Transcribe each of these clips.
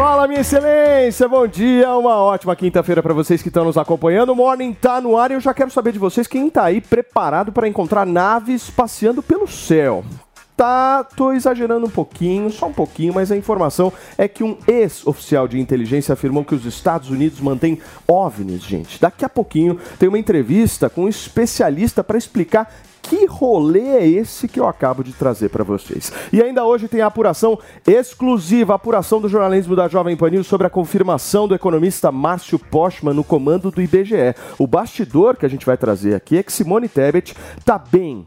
Fala, minha excelência, bom dia, uma ótima quinta-feira para vocês que estão nos acompanhando. O Morning tá no ar e eu já quero saber de vocês quem tá aí preparado para encontrar naves passeando pelo céu. Tá, tô exagerando um pouquinho, só um pouquinho, mas a informação é que um ex-oficial de inteligência afirmou que os Estados Unidos mantêm OVNIs, gente. Daqui a pouquinho tem uma entrevista com um especialista para explicar que rolê é esse que eu acabo de trazer para vocês? E ainda hoje tem a apuração exclusiva, a apuração do jornalismo da Jovem Pan News sobre a confirmação do economista Márcio Postman no comando do IBGE. O bastidor que a gente vai trazer aqui é que Simone Tebet tá bem,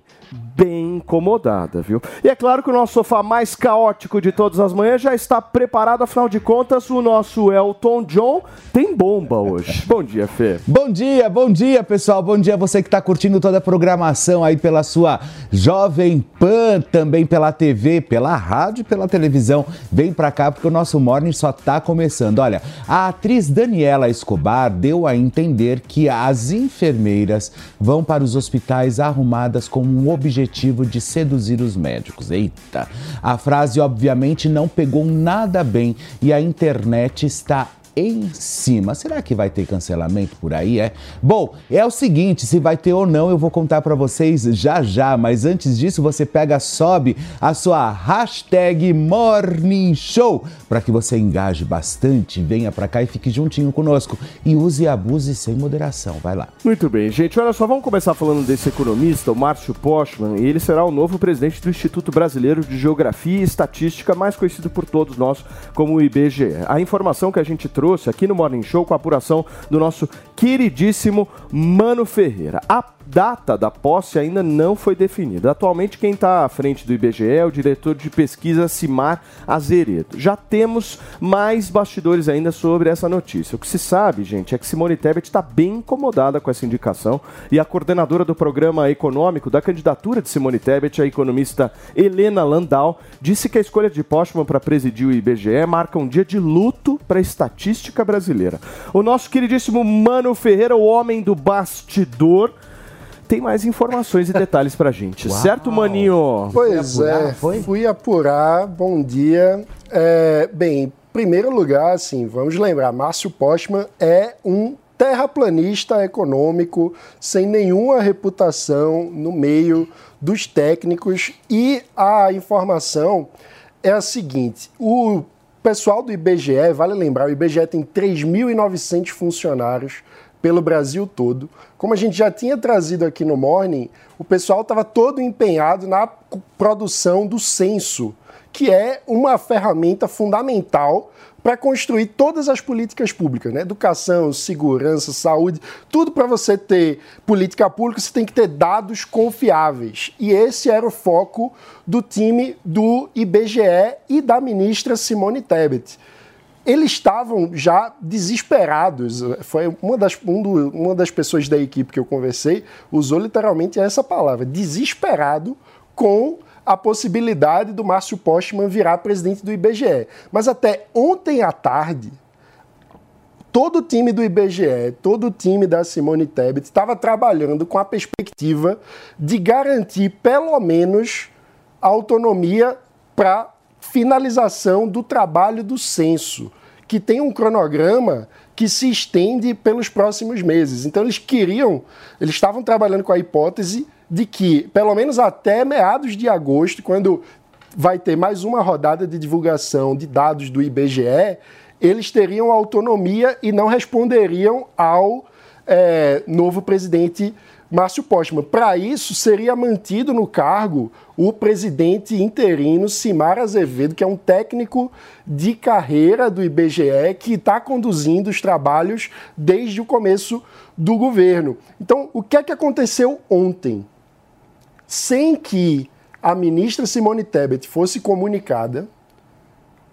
bem incomodada, viu? E é claro que o nosso sofá mais caótico de todas as manhãs já está preparado, afinal de contas, o nosso Elton John tem bomba hoje. Bom dia, Fê. Bom dia, bom dia, pessoal. Bom dia você que está curtindo toda a programação aí pela sua Jovem Pan, também pela TV, pela rádio, pela televisão. Vem pra cá porque o nosso Morning só tá começando. Olha, a atriz Daniela Escobar deu a entender que as enfermeiras vão para os hospitais arrumadas com um objetivo de seduzir os médicos. Eita! A frase obviamente não pegou nada bem e a internet está em cima. Será que vai ter cancelamento por aí, é? Bom, é o seguinte, se vai ter ou não, eu vou contar para vocês já já, mas antes disso, você pega, sobe a sua hashtag Morning Show para que você engaje bastante, venha para cá e fique juntinho conosco e use e abuse sem moderação. Vai lá. Muito bem, gente. Olha só, vamos começar falando desse economista, o Márcio Postman, e ele será o novo presidente do Instituto Brasileiro de Geografia e Estatística, mais conhecido por todos nós como o IBGE. A informação que a gente trouxe aqui no Morning Show com a apuração do nosso queridíssimo Mano Ferreira. A data da posse ainda não foi definida. Atualmente, quem está à frente do IBGE é o diretor de pesquisa Simar Azeredo. Já temos mais bastidores ainda sobre essa notícia. O que se sabe, gente, é que Simone Tebet está bem incomodada com essa indicação e a coordenadora do programa econômico da candidatura de Simone Tebet, a economista Helena Landau, disse que a escolha de Postman para presidir o IBGE marca um dia de luto para a estatística brasileira. O nosso queridíssimo Mano Ferreira, o homem do bastidor, tem mais informações e detalhes pra gente. Certo, Maninho? Pois é, fui apurar. Bom dia. É, bem, em primeiro lugar, assim, vamos lembrar, Márcio Postman é um terraplanista econômico sem nenhuma reputação no meio dos técnicos e a informação é a seguinte, o pessoal do IBGE, vale lembrar, o IBGE tem 3.900 funcionários pelo Brasil todo. Como a gente já tinha trazido aqui no Morning, o pessoal estava todo empenhado na produção do censo, que é uma ferramenta fundamental para construir todas as políticas públicas, né? Educação, segurança, saúde, tudo para você ter política pública, você tem que ter dados confiáveis. E esse era o foco do time do IBGE e da ministra Simone Tebet eles estavam já desesperados. Foi uma das, um do, uma das pessoas da equipe que eu conversei usou literalmente essa palavra, desesperado com a possibilidade do Márcio Postman virar presidente do IBGE. Mas até ontem à tarde, todo o time do IBGE, todo o time da Simone Tebet estava trabalhando com a perspectiva de garantir pelo menos autonomia para finalização do trabalho do censo, que tem um cronograma que se estende pelos próximos meses. Então eles queriam, eles estavam trabalhando com a hipótese de que, pelo menos até meados de agosto, quando vai ter mais uma rodada de divulgação de dados do IBGE, eles teriam autonomia e não responderiam ao é, novo presidente Márcio Postman. Para isso, seria mantido no cargo o presidente interino Simar Azevedo, que é um técnico de carreira do IBGE que está conduzindo os trabalhos desde o começo do governo. Então, o que é que aconteceu ontem? Sem que a ministra Simone Tebet fosse comunicada,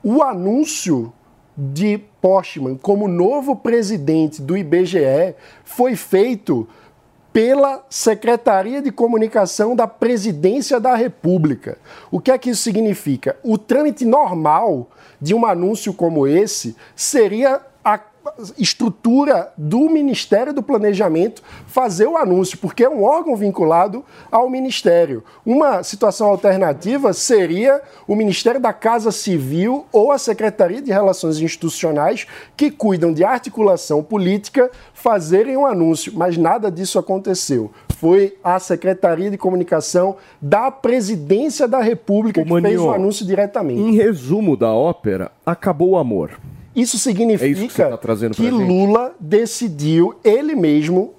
o anúncio de Postman como novo presidente do IBGE foi feito pela Secretaria de Comunicação da Presidência da República. O que é que isso significa? O trâmite normal de um anúncio como esse seria estrutura do Ministério do Planejamento fazer o anúncio, porque é um órgão vinculado ao Ministério. Uma situação alternativa seria o Ministério da Casa Civil ou a Secretaria de Relações Institucionais, que cuidam de articulação política, fazerem um anúncio, mas nada disso aconteceu. Foi a Secretaria de Comunicação da Presidência da República Ô, que fez o anúncio diretamente. Em resumo da ópera, acabou o amor. Isso significa É isso que tá que? Lula decidiu ele mesmo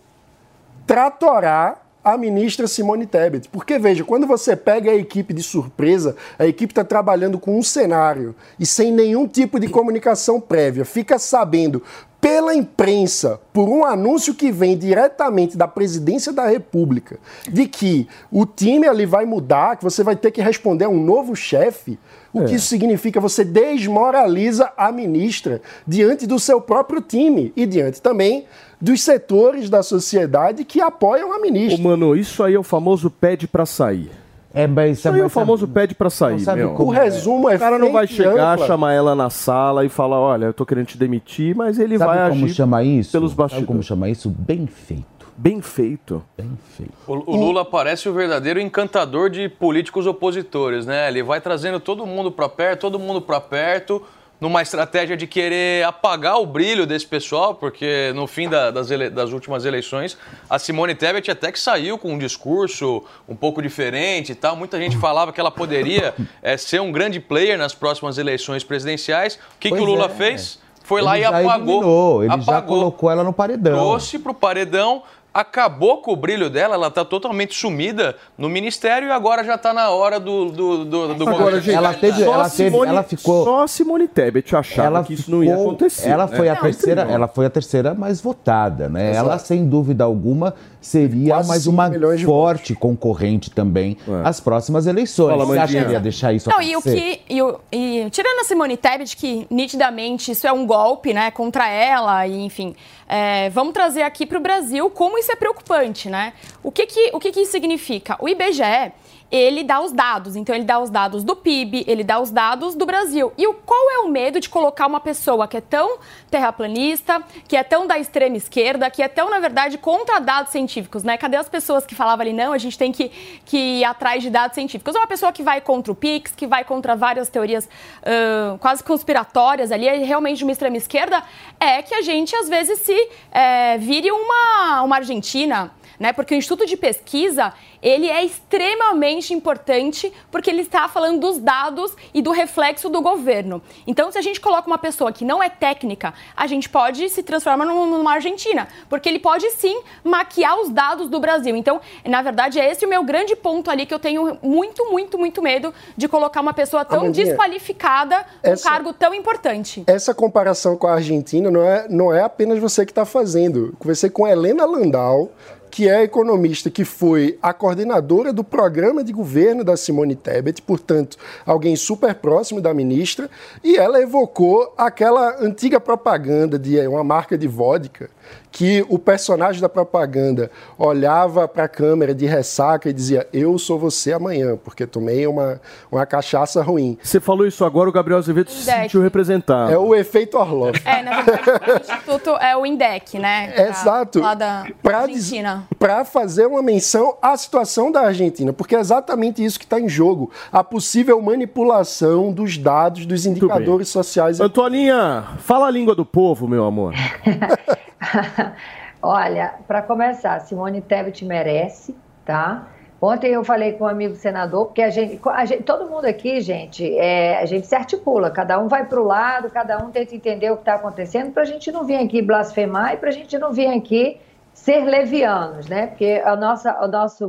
tratorar a ministra Simone Tebet. Porque, veja, quando você pega a equipe de surpresa, a equipe está trabalhando com um cenário e sem nenhum tipo de comunicação prévia, fica sabendo pela imprensa, por um anúncio que vem diretamente da presidência da República, de que o time ali vai mudar, que você vai ter que responder a um novo chefe. O que isso significa? Você desmoraliza a ministra diante do seu próprio time e diante também dos setores da sociedade que apoiam a Ô, ministra. mano, isso aí é o famoso pede pra sair. É, mas Isso aí é o famoso pede pra sair, sabe meu. O resumo é O cara não vai chegar, ampla. chamar ela na sala e falar, olha, eu tô querendo te demitir, mas ele Sabe vai como agir chama isso? pelos Sabe como bastidores. chama isso? Bem feito. Bem feito. Bem feito. O, o Lula parece o verdadeiro encantador de políticos opositores, né? Ele vai trazendo todo mundo para perto, todo mundo para perto, numa estratégia de querer apagar o brilho desse pessoal, porque no fim da- das, ele- das últimas eleições, a Simone Tebet até que saiu com um discurso um pouco diferente e tal. Muita gente falava que ela poderia eh, ser um grande player nas próximas eleições presidenciais. O que, que o Lula é. fez? Foi lá Ele e já apagou. eliminou, ele já apagou colocou ela no paredão. trouxe pro paredão, acabou com o brilho dela, ela tá totalmente sumida no ministério e agora já tá na hora do, do, do, do Agora, governo. gente, Ela teve- ela a teve- Simone, ela ficou- Só a Simone Tebet achava ela que isso não ia ficou- acontecer. Ela né? foi a Não, terceira, ela foi a terceira mais votada, né? Ela sem dúvida alguma seria Quase mais uma forte concorrente também É. às próximas eleições. Fala, Você acha que ia deixar isso Não, e o acontecer? que. E, o- e tirando a Simone Tebet, que nitidamente isso é um golpe, né, contra ela, e enfim. É, vamos trazer aqui para o Brasil como isso é preocupante, né? O que que, o que que isso significa? O IBGE. Ele dá os dados, então ele dá os dados do PIB, ele dá os dados do Brasil. E o, qual é o medo de colocar uma pessoa que é tão terraplanista, que é tão da extrema esquerda, que é tão, na verdade, contra dados científicos, né? Cadê as pessoas que falavam ali, não, a gente tem que, que ir atrás de dados científicos? É uma pessoa que vai contra o PIX, que vai contra várias teorias ãh, quase conspiratórias ali, é realmente de uma extrema esquerda, é que a gente, às vezes, se eh, vire uma, uma Argentina, né? Porque o Instituto de Pesquisa, ele é extremamente importante porque ele está falando dos dados e do reflexo do governo. Então, se a gente coloca uma pessoa que não é técnica, a gente pode se transformar num- numa Argentina, porque ele pode sim maquiar os dados do Brasil. Então, na verdade, é esse o meu grande ponto ali que eu tenho muito, muito, muito medo de colocar uma pessoa tão Amandinha, desqualificada num cargo tão importante. Essa comparação com a Argentina não é, não é apenas você que está fazendo. Conversei com a Helena Landau, que é economista que foi a coordenadora do programa de governo da Simone Tebet, portanto, alguém super próximo da ministra, e ela evocou aquela antiga propaganda de uma marca de vodka que o personagem da propaganda olhava para a câmera de ressaca e dizia: Eu sou você amanhã, porque tomei uma, uma cachaça ruim. Você falou isso agora, o Gabriel Azevedo se sentiu representado. É o efeito Orlov. É, na verdade, o Instituto é o INDEC, né? Da- Exato. Lá da Pra Argentina. Para fazer uma menção à situação da Argentina, porque é exatamente isso que está em jogo: a possível manipulação dos dados, dos indicadores sociais. Antoninha, fala a língua do povo, meu amor. Olha, para começar, Simone Tebet merece, tá? Ontem eu falei com um amigo senador, porque a gente, a gente todo mundo aqui, gente, é, a gente se articula, cada um vai para o lado, cada um tenta entender o que está acontecendo, para a gente não vir aqui blasfemar e para a gente não vir aqui ser levianos, né? Porque a nossa, a nossa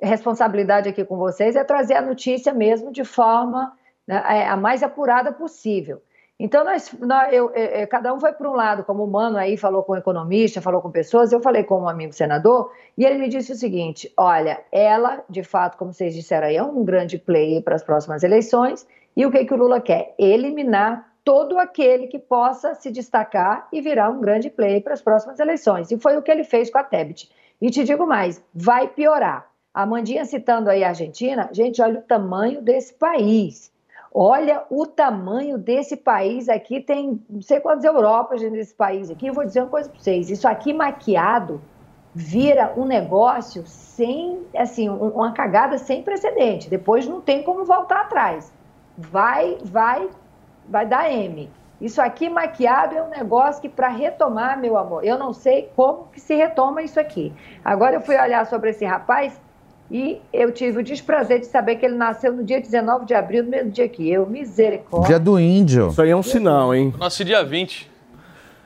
responsabilidade aqui com vocês é trazer a notícia mesmo de forma né, a mais apurada possível. Então, nós, nós eu, eu, cada um foi para um lado, como o Mano aí falou com economista, falou com pessoas, eu falei com um amigo senador, e ele me disse o seguinte: olha, ela, de fato, como vocês disseram aí, é um grande player para as próximas eleições, e o que, que o Lula quer? Eliminar todo aquele que possa se destacar e virar um grande player para as próximas eleições. E foi o que ele fez com a Tebet. E te digo mais, vai piorar. A Mandinha citando aí a Argentina, gente, olha o tamanho desse país. Olha o tamanho desse país aqui, tem não sei quantas Europas nesse país aqui. Eu vou dizer uma coisa para vocês: isso aqui maquiado vira um negócio sem, assim, uma cagada sem precedente. Depois não tem como voltar atrás. Vai, vai, vai dar M. Isso aqui maquiado é um negócio que para retomar, meu amor, eu não sei como que se retoma isso aqui. Agora eu fui olhar sobre esse rapaz, e eu tive o desprazer de saber que ele nasceu no dia 19 de abril, no mesmo dia que eu. Misericórdia. Dia do índio. Isso aí é um sinal, hein? Eu nasci dia 20.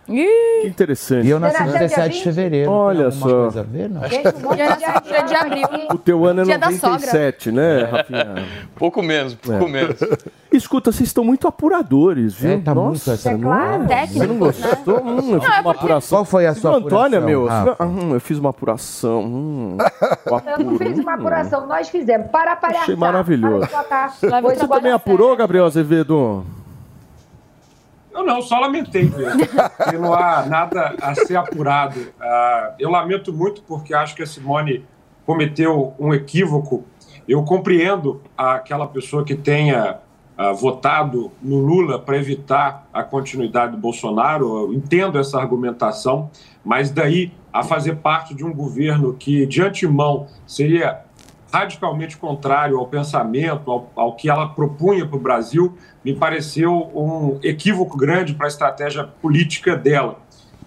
Que interessante. E eu nasci Você no nasceu dia 17 de 20? fevereiro. Olha só. coisa a ver, não? Gente, um monte de Dia de abril. O teu ano é Dia da 97, né, Rafinha? Pouco menos, pouco menos. Escuta, vocês estão muito apuradores, viu? É, tá muito Nossa, essa É claro. você Técnico, não né? gostou? Hum, eu fiz uma apuração. Qual foi a sua Viu, Antônia, apuração, meu? Rafa? Hum, eu fiz uma apuração. Hum, Eu não fiz uma apuração, nós fizemos. Para palhaçar. Achei maravilhoso. Para de Você também apurou. Gabriel Azevedo? Eu não, só lamentei mesmo. não há nada a ser apurado. Ah, eu lamento muito porque acho que a Simone cometeu um equívoco. Eu compreendo aquela pessoa que tenha ah, votado no Lula para evitar a continuidade do Bolsonaro. Eu entendo essa argumentação, mas daí a fazer parte de um governo que, de antemão, seria radicalmente contrário ao pensamento, ao, ao que ela propunha para o Brasil, me pareceu um equívoco grande para a estratégia política dela.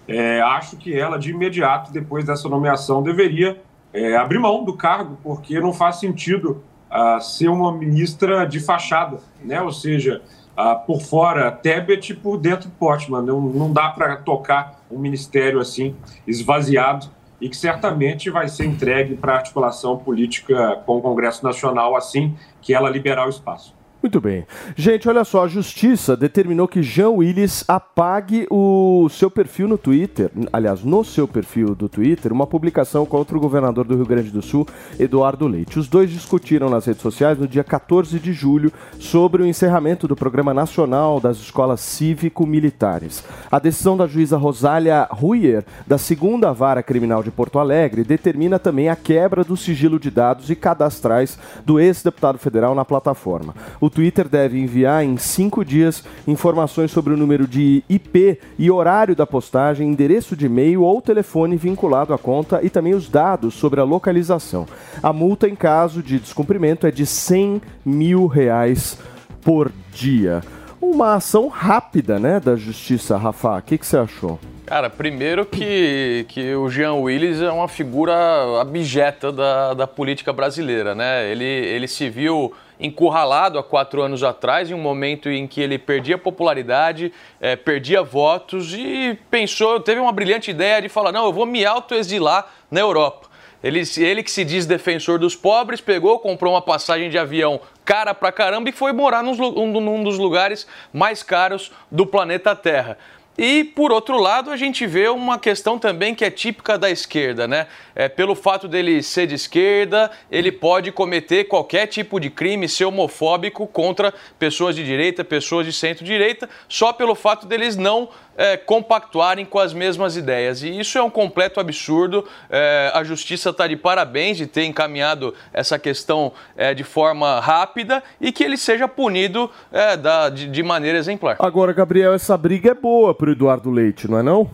É, acho que ela, de imediato, depois dessa nomeação, deveria é, abrir mão do cargo, porque não faz sentido ah, ser uma ministra de fachada, né? ou seja, ah, por fora Tebet e por dentro Portman. Não, não dá para tocar um ministério assim, esvaziado, e que certamente vai ser entregue para articulação política com o Congresso Nacional assim que ela liberar o espaço. Muito bem. Gente, olha só, a justiça determinou que Jean Willis apague o seu perfil no Twitter, aliás, no seu perfil do Twitter, uma publicação contra o governador do Rio Grande do Sul, Eduardo Leite. Os dois discutiram nas redes sociais no dia 14 de julho sobre o encerramento do Programa Nacional das Escolas Cívico-Militares. A decisão da juíza Rosália Ruyer, da segunda vara criminal de Porto Alegre, determina também a quebra do sigilo de dados e cadastrais do ex-deputado federal na plataforma. O Twitter deve enviar em cinco dias informações sobre o número de IP e horário da postagem, endereço de e-mail ou telefone vinculado à conta e também os dados sobre a localização. A multa em caso de descumprimento é de 100 mil reais por dia. Uma ação rápida, né, da justiça, Rafa. O que, você achou? Cara, primeiro que, que o Jean Willis é uma figura abjeta da, da política brasileira, né? Ele, ele se viu encurralado há quatro anos atrás, em um momento em que ele perdia popularidade, eh, perdia votos e pensou, teve uma brilhante ideia de falar, não, eu vou me autoexilar na Europa. Ele, ele que se diz defensor dos pobres, pegou, comprou uma passagem de avião cara pra caramba e foi morar nos um, num dos lugares mais caros do planeta Terra. E, por outro lado, a gente vê uma questão também que é típica da esquerda, né? É, pelo fato dele ser de esquerda, ele pode cometer qualquer tipo de crime, ser homofóbico contra pessoas de direita, pessoas de centro-direita, só pelo fato deles não é, compactuarem com as mesmas ideias. E isso é um completo absurdo. É, a justiça está de parabéns de ter encaminhado essa questão é, de forma rápida e que ele seja punido é, da- de, de maneira exemplar. Agora, Gabriel, essa briga é boa pro Eduardo Leite, não é não?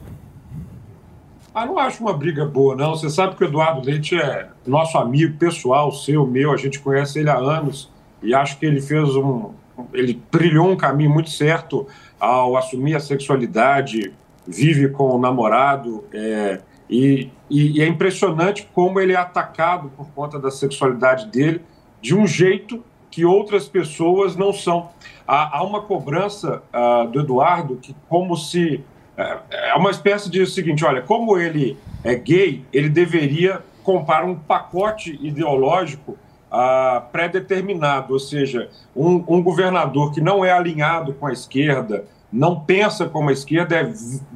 Ah, não acho uma briga boa, não. Você sabe que o Eduardo Leite é nosso amigo pessoal, seu, meu, a gente conhece ele há anos e acho que ele fez um. Ele trilhou um caminho muito certo ao assumir a sexualidade, vive com o namorado é, E, e, e é impressionante como ele é atacado por conta da sexualidade dele de um jeito que outras pessoas não são. Há, há uma cobrança uh, do Eduardo que, como se. Uh, é uma espécie de seguinte: olha, como ele é gay, ele deveria comprar um pacote ideológico uh, pré-determinado, ou seja, um, um governador que não é alinhado com a esquerda, não pensa como a esquerda, é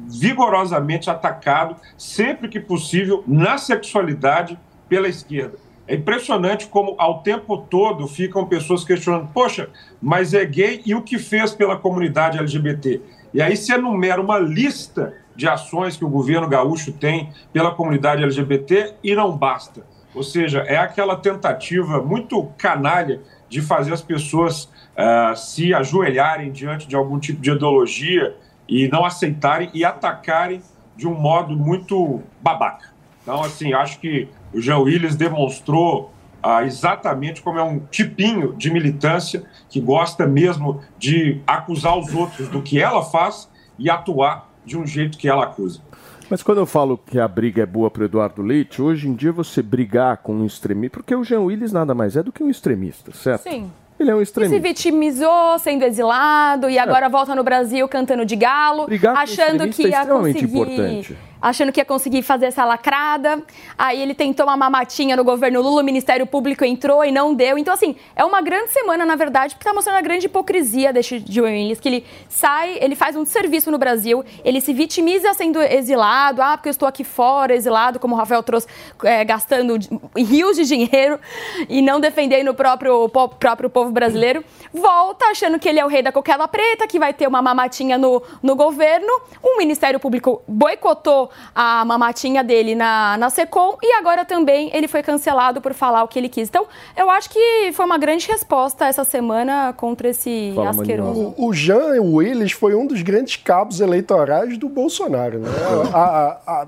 vigorosamente atacado, sempre que possível, na sexualidade pela esquerda. É impressionante como ao tempo todo ficam pessoas questionando: poxa, mas é gay e o que fez pela comunidade LGBT? E aí se enumera uma lista de ações que o governo gaúcho tem pela comunidade LGBT e não basta. Ou seja, é aquela tentativa muito canalha de fazer as pessoas uh, se ajoelharem diante de algum tipo de ideologia e não aceitarem e atacarem de um modo muito babaca. Então, assim, acho que o Jean Willis demonstrou ah, exatamente como é um tipinho de militância que gosta mesmo de acusar os outros do que ela faz e atuar de um jeito que ela acusa. Mas quando eu falo que a briga é boa para Eduardo Leite, hoje em dia você brigar com um extremista, porque o Jean Willis nada mais é do que um extremista, certo? Sim. Ele é um E extremista. se vitimizou sendo exilado e agora volta no Brasil cantando de galo, Brigar achando que é ia conseguir. importante. Achando que ia conseguir fazer essa lacrada. Aí ele tentou uma mamatinha no governo Lula, o Ministério Público entrou e não deu. Então, assim, é uma grande semana, na verdade, porque tá mostrando a grande hipocrisia desse Gil Willis, que ele sai, ele faz um serviço no Brasil, ele se vitimiza sendo exilado, ah, porque eu estou aqui fora, exilado, como o Rafael trouxe, é, gastando rios de dinheiro e não defendendo o próprio, o próprio povo brasileiro. Volta achando que ele é o rei da coquela preta, que vai ter uma mamatinha no, no governo. O Ministério Público boicotou a mamatinha dele na, na SECOM e agora também ele foi cancelado por falar o que ele quis. Então, eu acho que foi uma grande resposta essa semana contra esse Fala, asqueroso. O, o Jean Willis foi um dos grandes cabos eleitorais do Bolsonaro. Né? A, a- a-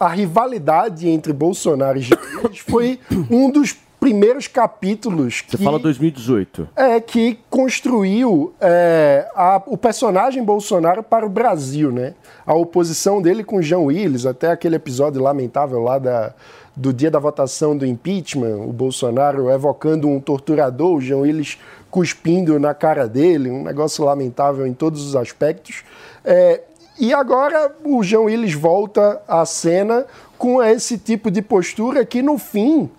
a rivalidade entre Bolsonaro e Jean Willis foi um dos primeiros capítulos que, Você fala 2018. é, que construiu é, a- o personagem Bolsonaro para o Brasil, né? A oposição dele com Jean Willis, até aquele episódio lamentável lá da, do dia da votação do impeachment, o Bolsonaro evocando um torturador, o Jean Willis cuspindo na cara dele, um negócio lamentável em todos os aspectos. É, e agora o Jean Willis volta à cena com esse tipo de postura que, no fim,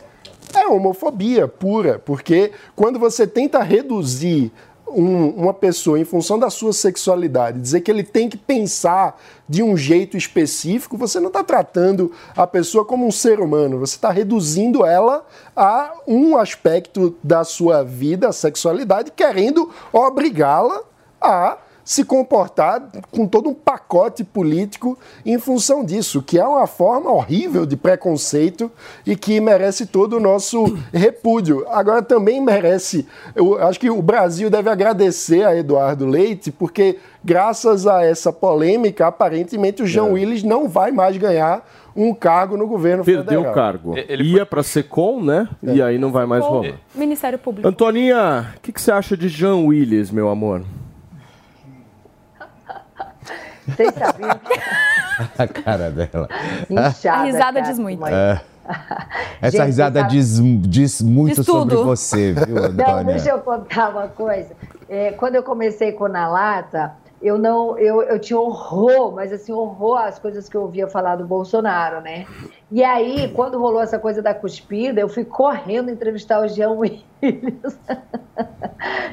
é homofobia pura, porque quando você tenta reduzir um- uma pessoa em função da sua sexualidade, dizer que ele tem que pensar de um jeito específico, você não está tratando a pessoa como um ser humano, você está reduzindo ela a um aspecto da sua vida, a sexualidade, querendo obrigá-la a se comportar com todo um pacote político em função disso, que é uma forma horrível de preconceito e que merece todo o nosso repúdio. Agora também merece, eu acho que o Brasil deve agradecer a Eduardo Leite, porque graças a essa polêmica, aparentemente o Jean Willis não vai mais ganhar um cargo no governo Perdeu federal. o cargo. Ele Ia pra Secom, né? E aí não vai mais rolar. Ministério Público. Antoninha, o que, que você acha de Jean Willis, meu amor? Vocês sabiam que A cara dela. inchada, A risada cara, diz muito. mãe. Essa Gente, risada sabe- diz, diz muito Diz sobre você, viu, Não, Antônia? deixa eu contar uma coisa. É, quando eu comecei com Na Lata, eu não, eu, eu tinha horror, mas assim, horror às coisas que eu ouvia falar do Bolsonaro, né? E aí, quando rolou essa coisa da cuspida, eu fui correndo entrevistar o Jean Willis.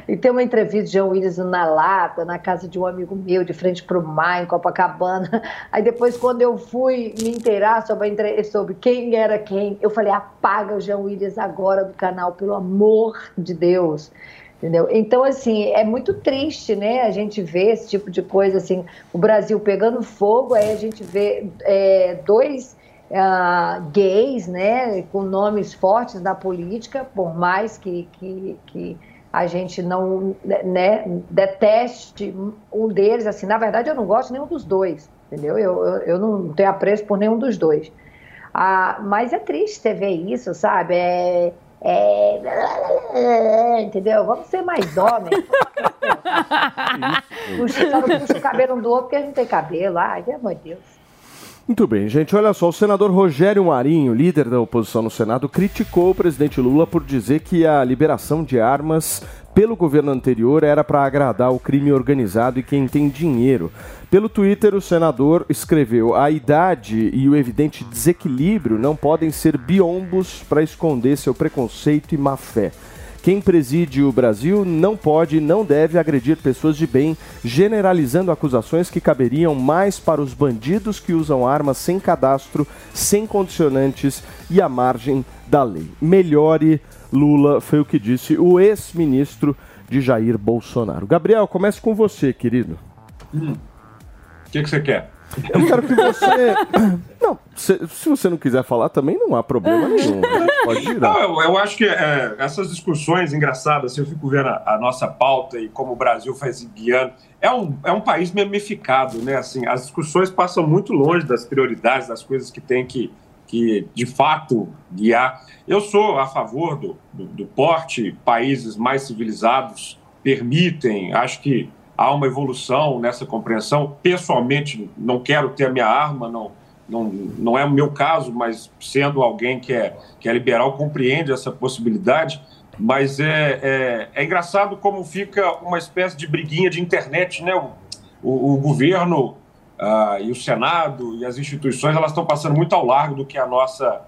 e tem uma entrevista de Jean Willis na Lata, na casa de um amigo meu, de frente para o mar, em Copacabana. Aí depois, quando eu fui me inteirar sobre, sobre quem era quem, eu falei, apaga o Jean Willis agora do canal, pelo amor de Deus. Entendeu? Então, assim, é muito triste, né? A gente vê esse tipo de coisa, assim, o Brasil pegando fogo, aí a gente vê é, dois ah, gays, né, com nomes fortes na política, por mais que, que, que a gente não né, deteste um deles, assim, na verdade eu não gosto nenhum dos dois, entendeu? Eu, eu, eu não tenho apreço por nenhum dos dois. Ah, mas é triste ver isso, sabe? É, é, entendeu? Vamos ser mais homens. Puxa, só não puxa o cabelo um do outro porque a gente tem cabelo. Ai, pelo amor de Deus. Muito bem, gente. Olha só, o senador Rogério Marinho, líder da oposição no Senado, criticou o presidente Lula por dizer que a liberação de armas pelo governo anterior era para agradar o crime organizado e quem tem dinheiro. Pelo Twitter, o senador escreveu: a idade e o evidente desequilíbrio não podem ser biombos para esconder seu preconceito e má fé. Quem preside o Brasil não pode e não deve agredir pessoas de bem, generalizando acusações que caberiam mais para os bandidos que usam armas sem cadastro, sem condicionantes e à margem da lei. Melhore Lula, foi o que disse o ex-ministro de Jair Bolsonaro. Gabriel, comece com você, querido. Hum. O que, que você quer? Eu quero que você. Não, se, se, você não quiser falar também não há problema nenhum. Pode girar. Não, eu, eu, acho que é, essas discussões engraçadas, eu fico vendo a, a, nossa pauta e como o Brasil faz guiando. É um, é um país memificado, né? Assim, as discussões passam muito longe das prioridades, das coisas que tem que, que de fato guiar. Eu sou a favor do, do, do porte, países mais civilizados permitem, acho que há uma evolução nessa compreensão. Pessoalmente, não quero ter a minha arma, não, não, não é o meu caso, mas sendo alguém que é, que é liberal, compreende essa possibilidade. Mas é, é, é engraçado como fica uma espécie de briguinha de internet, né? O, o, o governo uh, e o Senado e as instituições elas estão passando muito ao largo do que é a nossa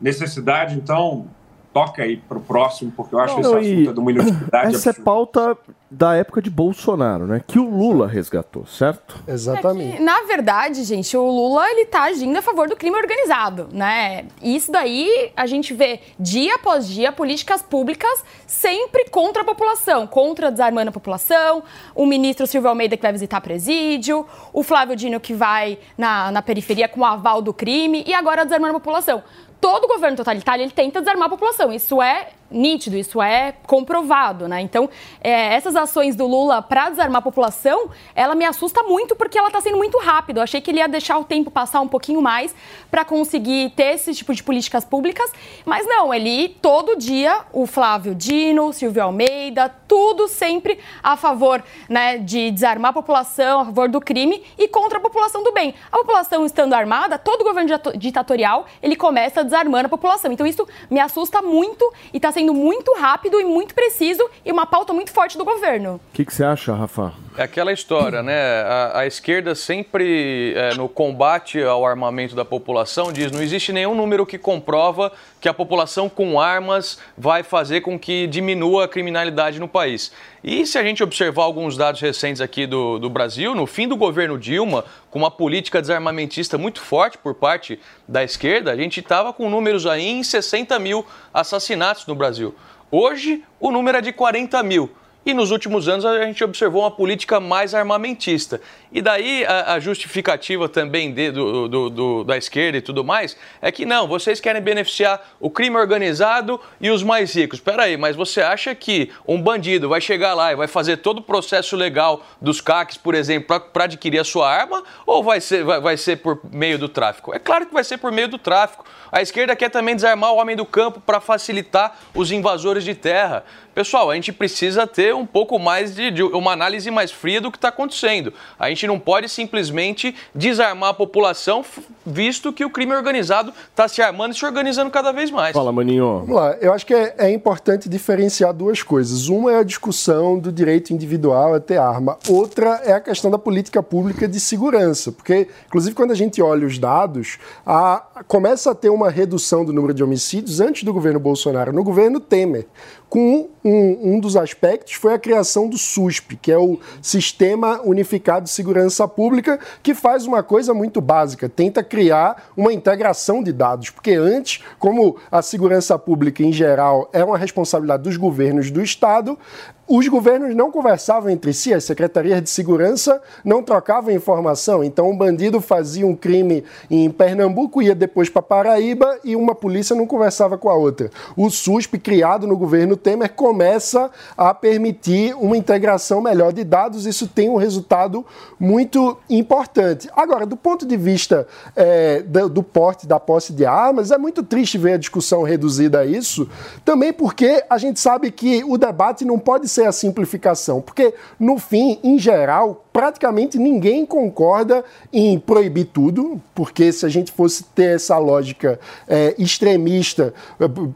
necessidade. Então, toca aí para o próximo, porque eu acho não, esse assunto é de uma inutilidade Essa é pauta da época de Bolsonaro, né? Que o Lula resgatou, certo? Exatamente. É que, na verdade, gente, o Lula ele tá agindo a favor do crime organizado, né? Isso daí a gente vê dia após dia políticas públicas sempre contra a população, contra desarmando a população, o ministro Silvio Almeida que vai visitar presídio, o Flávio Dino que vai na, na periferia com o aval do crime e agora desarmando a população todo governo totalitário ele tenta desarmar a população. Isso é nítido, isso é comprovado, né? Então, é, essas ações do Lula para desarmar a população, ela me assusta muito porque ela está sendo muito rápido. Eu achei que ele ia deixar o tempo passar um pouquinho mais para conseguir ter esse tipo de políticas públicas, mas não, ele todo dia, o Flávio Dino, Silvio Almeida, tudo sempre a favor né, de desarmar a população, a favor do crime e contra a população do bem. A população estando armada, todo governo ditatorial, ele começa desarmando a população. Então isso me assusta muito e está sendo muito rápido e muito preciso e uma pauta muito forte do governo. O que, que, você acha, Rafa? É aquela história, né? A, a esquerda sempre, é, no combate ao armamento da população, diz não existe nenhum número que comprova que a população com armas vai fazer com que diminua a criminalidade no país. E se a gente observar alguns dados recentes aqui do, do Brasil, no fim do governo Dilma, com uma política desarmamentista muito forte por parte da esquerda, a gente estava com números aí em 60 mil assassinatos no Brasil. Hoje, o número é de 40 mil. E nos últimos anos a gente observou uma política mais armamentista. E daí a, a justificativa também de, do, do, do, da esquerda e tudo mais é que não, vocês querem beneficiar o crime organizado e os mais ricos. Espera aí, mas você acha que um bandido vai chegar lá e vai fazer todo o processo legal dos CACs, por exemplo, para adquirir a sua arma ou vai ser, vai, vai ser por meio do tráfico? É claro que vai ser por meio do tráfico. A esquerda quer também desarmar o homem do campo para facilitar os invasores de terra. Pessoal, a gente precisa ter um pouco mais de, de uma análise mais fria do que está acontecendo. A gente não pode simplesmente desarmar a população, visto que o crime organizado está se armando e se organizando cada vez mais. Fala, Maninho. Vamos lá. Eu acho que é, é importante diferenciar duas coisas. Uma é a discussão do direito individual a ter arma. Outra é a questão da política pública de segurança. Porque, inclusive, quando a gente olha os dados, a, começa a ter uma redução do número de homicídios antes do governo Bolsonaro, no governo Temer com um, um, dos aspectos foi a criação do SUSP, que é o Sistema Unificado de Segurança Pública, que faz uma coisa muito básica, tenta criar uma integração de dados, porque antes, como a segurança pública em geral é uma responsabilidade dos governos do Estado, os governos não conversavam entre si, as secretarias de segurança não trocavam informação. Então, um bandido fazia um crime em Pernambuco, ia depois para Paraíba e uma polícia não conversava com a outra. O SUSP, criado no governo Temer, começa a permitir uma integração melhor de dados. Isso tem um resultado muito importante. Agora, do ponto de vista é, do, do porte, da posse de armas, é muito triste ver a discussão reduzida a isso, também porque a gente sabe que o debate não pode ser a simplificação, porque no fim, em geral, praticamente ninguém concorda em proibir tudo, porque se a gente fosse ter essa lógica é, extremista,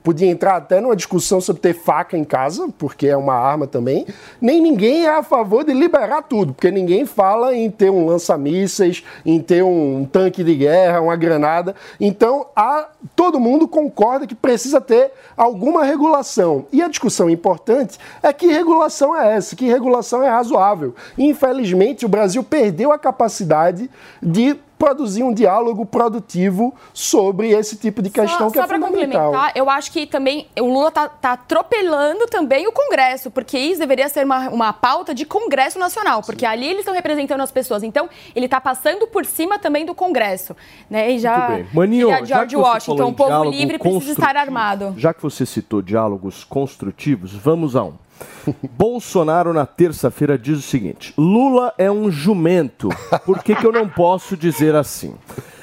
podia entrar até numa discussão sobre ter faca em casa, porque é uma arma também. Nem ninguém é a favor de liberar tudo, porque ninguém fala em ter um lança-mísseis, em ter um tanque de guerra, uma granada. Então, há, todo mundo concorda que precisa ter alguma regulação. E a discussão importante é que regulação é essa, que regulação é razoável. Infelizmente, o Brasil perdeu a capacidade de produzir um diálogo produtivo sobre esse tipo de questão só, que é só pra fundamental. complementar, eu acho que também o Lula tá, tá atropelando também o Congresso, porque isso deveria ser uma, uma pauta de Congresso Nacional, porque ali eles estão representando as pessoas. Então, ele tá passando por cima também do Congresso. Né? E já, Muito bem. Maninho, já George Washington, o povo livre precisa estar armado. Já que você citou diálogos construtivos, vamos a um. Bolsonaro, na terça-feira, diz o seguinte: Lula é um jumento. Por que, que eu não posso dizer assim?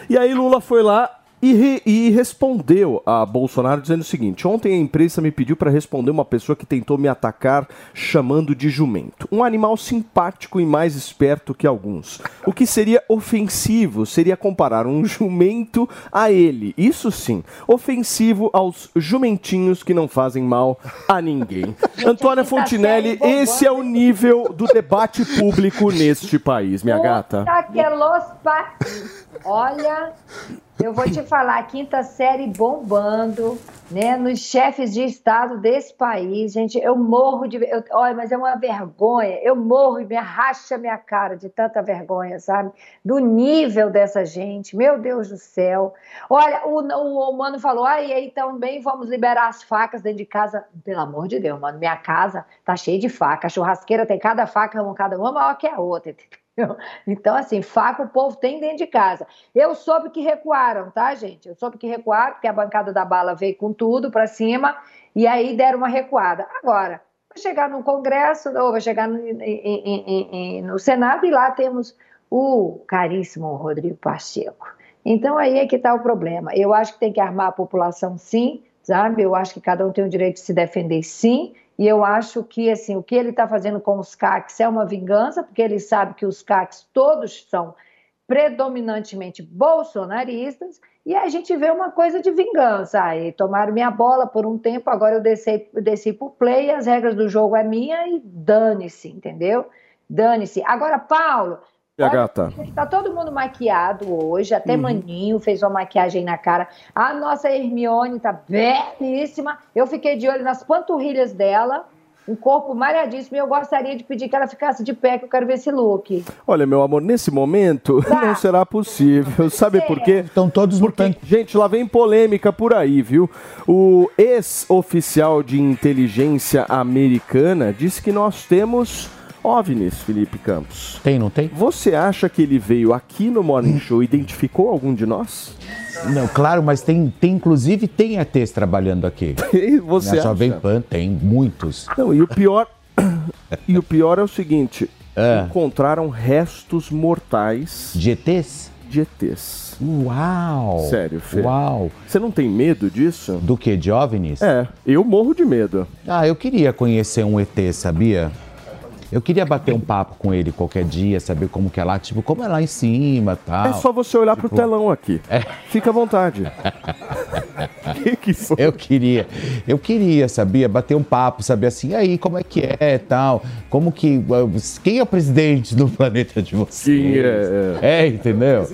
E aí, Lula foi lá e, re- e respondeu a Bolsonaro dizendo o seguinte: Ontem a imprensa me pediu para responder uma pessoa que tentou me atacar chamando de jumento. Um animal simpático e mais esperto que alguns. O que seria ofensivo seria comparar um jumento a ele. Isso sim, ofensivo aos jumentinhos que não fazem mal a ninguém. Antônia Fontinelli, esse é o nível do debate público neste país, minha gata. Pa- Olha, eu vou te falar, quinta série bombando, né? Nos chefes de Estado desse país, gente, eu morro de. Eu, olha, mas é uma vergonha. Eu morro e me arracha a minha cara de tanta vergonha, sabe? Do nível dessa gente, meu Deus do céu. Olha, o, o, o mano falou, ah, e aí também vamos liberar as facas dentro de casa. Pelo amor de Deus, mano, minha casa tá cheia de faca. A churrasqueira tem cada faca, cada uma maior que a outra, entendeu? Então, assim, faca o povo tem dentro de casa. Eu soube que recuaram, tá, gente? Eu soube que recuaram, porque a bancada da bala veio com tudo para cima e aí deram uma recuada. Agora, vai chegar no Congresso, ou vai chegar no, em- em- em- no Senado e lá temos o caríssimo Rodrigo Pacheco. Então, aí é que está o problema. Eu acho que tem que armar a população, sim, sabe? Eu acho que cada um tem o direito de se defender, sim. E eu acho que assim, o que ele está fazendo com os CACs é uma vingança, porque ele sabe que os CACs todos são predominantemente bolsonaristas, e a gente vê uma coisa de vingança. Aí tomaram minha bola por um tempo, agora eu desci, desci o play, as regras do jogo é minha e dane-se, entendeu? Dane-se. Agora, Paulo, Minha gata. Tá todo mundo maquiado hoje, até Uhum. Maninho fez uma maquiagem na cara. A nossa Hermione tá belíssima. Eu fiquei de olho nas panturrilhas dela, um corpo malhadíssimo. E eu gostaria de pedir que ela ficasse de pé, que eu quero ver esse look. Olha, meu amor, nesse momento não será possível. Sabe por quê? Estão todos no tanque. Gente, lá vem polêmica por aí, viu? O ex-oficial de inteligência americana disse que nós temos OVNIs, Felipe Campos. Tem, não tem? Você acha que ele veio aqui no Morning Show e identificou algum de nós? Não, claro, mas tem, tem inclusive tem ETs trabalhando aqui. Você Na Jovem? Pan tem muitos. Não, e o pior. e o pior é o seguinte: Ah. encontraram restos mortais De ETs? de ETs. Uau! Sério, Fê. Uau! Você não tem medo disso? Do que? De OVNIs? É, eu morro de medo. Ah, eu queria conhecer um ET, sabia? Eu queria bater um papo com ele qualquer dia, saber como que é lá, tipo, como é lá em cima tal. É só você olhar pro telão aqui. Fica à vontade. que que foi? Eu queria, eu queria, sabia, bater um papo, saber assim, aí, como é que é, tal, como que, quem é o presidente do planeta de vocês? Quem é, É, entendeu?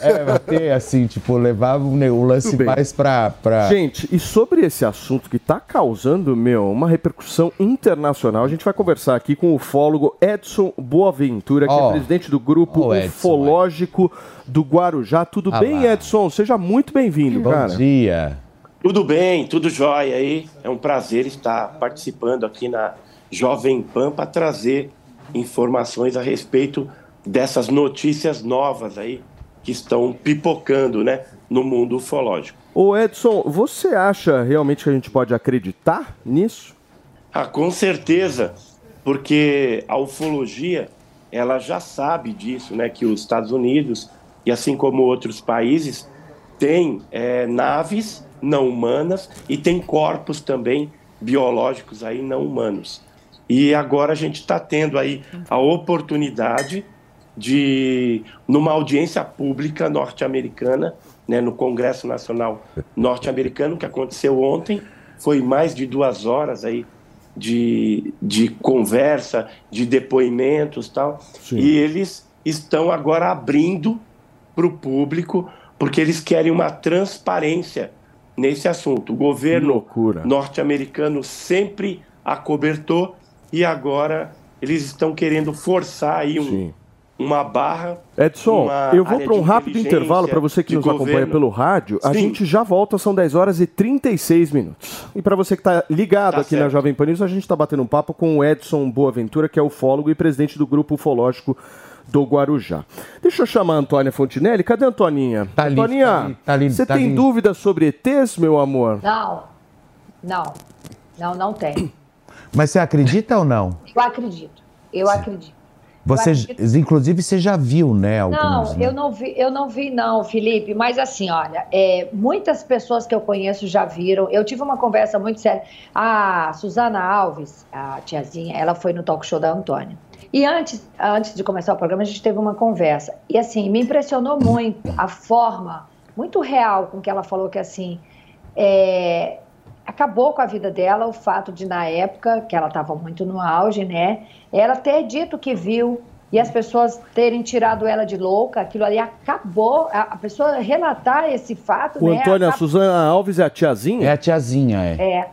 É, bater assim, tipo, levar o, o lance mais pra, pra... Gente, e sobre esse assunto que está causando, meu, uma repercussão internacional, a gente vai conversar aqui com o ufólogo Edson Boaventura, que Ó. é presidente do grupo Edson, ufológico do Guarujá. Tudo Ah bem, lá. Edson? Seja muito bem-vindo, Bom cara. dia. Tudo bem, tudo jóia aí. É um prazer estar participando aqui na Jovem Pan para trazer informações a respeito dessas notícias novas aí que estão pipocando, né, no mundo ufológico. Ô Edson, você acha realmente que a gente pode acreditar nisso? Ah, com certeza, porque a ufologia ela já sabe disso, né, que os Estados Unidos e assim como outros países têm é, naves não humanas e tem corpos também biológicos aí não humanos. E agora a gente está tendo aí a oportunidade de, numa audiência pública norte-americana, né, no Congresso Nacional norte-americano, que aconteceu ontem, foi mais de duas horas aí de, de conversa, de depoimentos tal. E eles estão agora abrindo para o público, porque eles querem uma transparência nesse assunto. O governo norte-americano sempre acobertou e agora eles estão querendo forçar aí um, uma barra. Edson, uma eu vou para um rápido intervalo para você que nos acompanha governo. pelo rádio. A Sim. gente já volta, são 10 horas e 36 minutos. E para você que está ligado Tá aqui na certo. Jovem Pan News, a gente está batendo um papo com o Edson Boaventura, que é ufólogo e presidente do grupo ufológico do Guarujá. Deixa eu chamar a Antônia Fontinelli. Cadê a Antoninha? ali, Antoninha, tá ali, tá ali, você tá tem ali. dúvidas sobre ETs, meu amor? Não, não, não, não tem. Mas você acredita ou não? Eu acredito, eu acredito. Você, acredito. inclusive, você já viu, né? Alguns, Não, né? eu não vi, eu não vi não, Felipe. Mas assim, olha, é, muitas pessoas que eu conheço já viram. Eu tive uma conversa muito séria. A Suzana Alves, a tiazinha, ela foi no talk show da Antônia. E antes, antes de começar o programa, a gente teve uma conversa. E assim, me impressionou muito a forma muito real com que ela falou que assim é, acabou com a vida dela o fato de, na época, que ela estava muito no auge, né? Ela ter dito que viu e as pessoas terem tirado ela de louca, aquilo ali acabou. A, a pessoa relatar esse fato, O né? Antônio, a Suzana Alves é a tiazinha? É a tiazinha, é. É,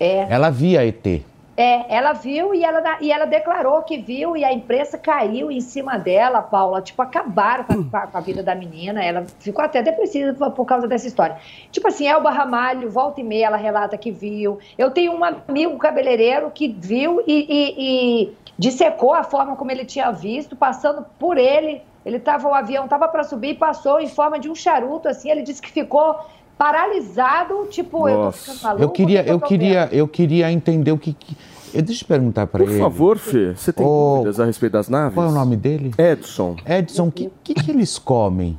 é. Ela via ET. É, ela viu e ela, e ela declarou que viu e a imprensa caiu em cima dela, Paula. Tipo, acabaram com a, com a vida da menina. Ela ficou até depressiva por- causa dessa história. Tipo assim, Elba Ramalho, volta e meia, ela relata que viu. Eu tenho um amigo cabeleireiro que viu e, e- e dissecou a forma como ele tinha visto, passando por ele. Ele tava, o avião tava para subir e passou em forma de um charuto, assim. Ele disse que ficou paralisado, tipo, eu tô Nossa. ficando maluco. Eu queria, que eu tô queria, vendo? eu queria entender o que. que- Eu, deixa eu perguntar para Por ele. favor, Fê, você tem Ô, dúvidas a respeito das naves? Qual é o nome dele? Edson. Edson, o que, que, que eles comem?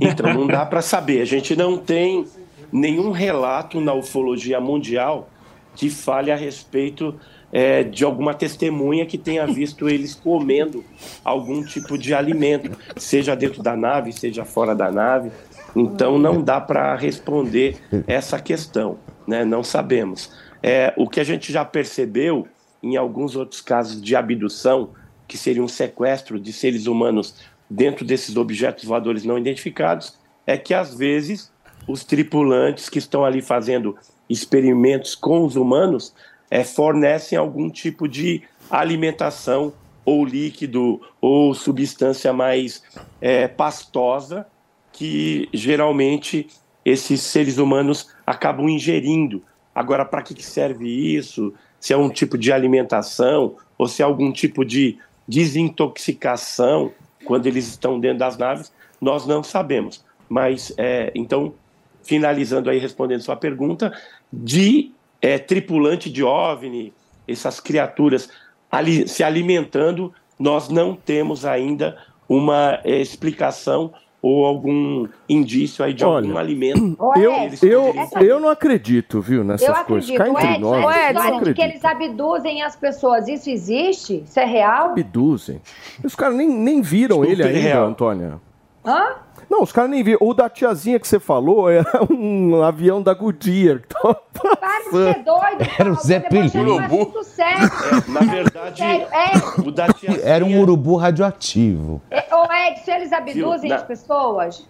Então não dá para saber. A gente não tem nenhum relato na ufologia mundial que fale a respeito é, de alguma testemunha que tenha visto eles comendo algum tipo de alimento, seja dentro da nave, seja fora da nave. Então não dá para responder essa questão, né? Não sabemos. É, o que a gente já percebeu em alguns outros casos de abdução, que seria um sequestro de seres humanos dentro desses objetos voadores não identificados, é que às vezes os tripulantes que estão ali fazendo experimentos com os humanos é, fornecem algum tipo de alimentação ou líquido ou substância mais é, pastosa que geralmente esses seres humanos acabam ingerindo. Agora, para que serve isso? Se é um tipo de alimentação ou se é algum tipo de desintoxicação quando eles estão dentro das naves, nós não sabemos. Mas, é, então, finalizando aí, respondendo sua pergunta, de é, tripulante de OVNI, essas criaturas ali, se alimentando, nós não temos ainda uma é, explicação ou algum indício aí de Olha, algum alimento. Eu, eu, eu não acredito, viu, nessas Eu coisas. acredito. Cá entre Edson, nós, essa eu de que acredito. eles abduzem as pessoas, isso existe? Isso é real? Abduzem. Os caras nem, nem viram ele Super ainda, real. Antônia. Hã? Não, os caras nem viram. O da tiazinha que você falou era um avião da Goodyear. que tava Para de ser doido. Era o Zé um assunto sério. Na verdade, é. o da tiazinha... Era um urubu radioativo. É, Ô, Edson, eles abduzem as pessoas?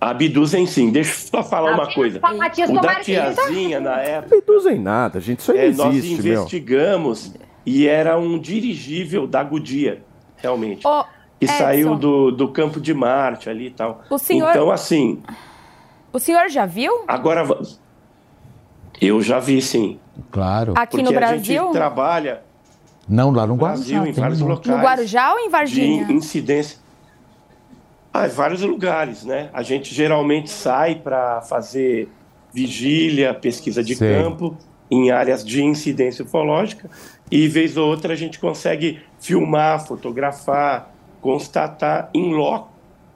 Abduzem sim. Deixa eu só falar uma coisa. O da tiazinha, na época, Abduzem nada, gente. Isso aí é, não nós existe, meu. investigamos e era um dirigível da Goodyear, realmente. Ô, que Edson, saiu do, do campo de Marte ali e tal. O senhor- Então, assim, O senhor já viu? agora... Eu já vi, sim. Claro. Aqui Porque no a Brasil? gente trabalha Não, lá no Brasil, Guarujá. em vários um- locais. No Guarujá ou em Varginha? de incidência. Ah, em vários lugares, né? A gente geralmente sai para fazer vigília, pesquisa de Sei. campo em áreas de incidência ufológica e vez ou outra a gente consegue filmar, fotografar, constatar em loco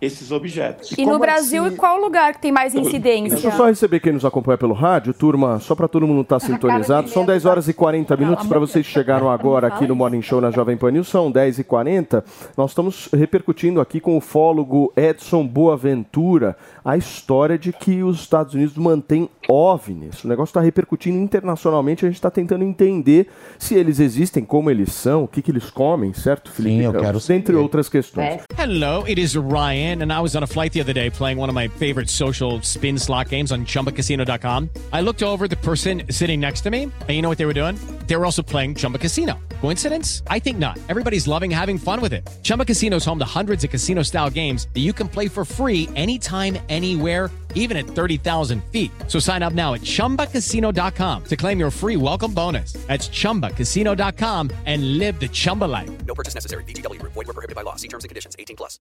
esses objetos. E no Brasil, e qual lugar que tem mais incidência? Deixa eu só receber quem nos acompanha pelo rádio, turma, só para todo mundo estar sintonizado. São 10 horas e 40 minutos para vocês que chegaram agora aqui no Morning Show na Jovem Pan News. São 10 e 40. Nós estamos repercutindo aqui com o fólogo Edson Boaventura a história de que os Estados Unidos mantêm OVNIs. O negócio está repercutindo internacionalmente. A gente está tentando entender se eles existem, como eles são, o que, que eles comem, certo, Felipe? eu quero Dentre outras questões. Hello, it is Ryan, and I was on a flight the other day playing one of my favorite social spin slot games on chumbacasino.com. I looked over the person sitting next to me, and you know what they were doing? They were also playing Chumba Casino. Coincidence? I think not. Everybody's loving having fun with it. Chumba Casino is home to hundreds of casino style games that you can play for free anytime, anywhere even at 30,000 feet. So sign up now at ChumbaCasino.com to claim your free welcome bonus. That's ChumbaCasino.com and live the Chumba life. No purchase necessary. Group. Void were prohibited by law. See terms and conditions. 18 plus.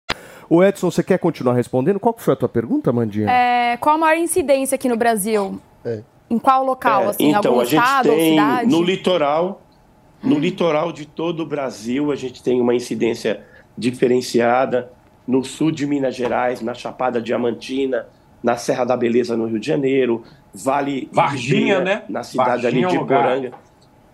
O Edson, você quer continuar respondendo? Qual foi a tua pergunta, Mandinha? É, qual a maior incidência aqui no Brasil? Em qual local? É, assim, então, algum a gente estado ou tem cidade? no litoral, no litoral de todo o Brasil, a gente tem uma incidência diferenciada. No sul de Minas Gerais, na Chapada Diamantina, na Serra da Beleza, no Rio de Janeiro, Vale Varginha, Ribeira, né? na cidade Varginha é ali um de lugar. Poranga.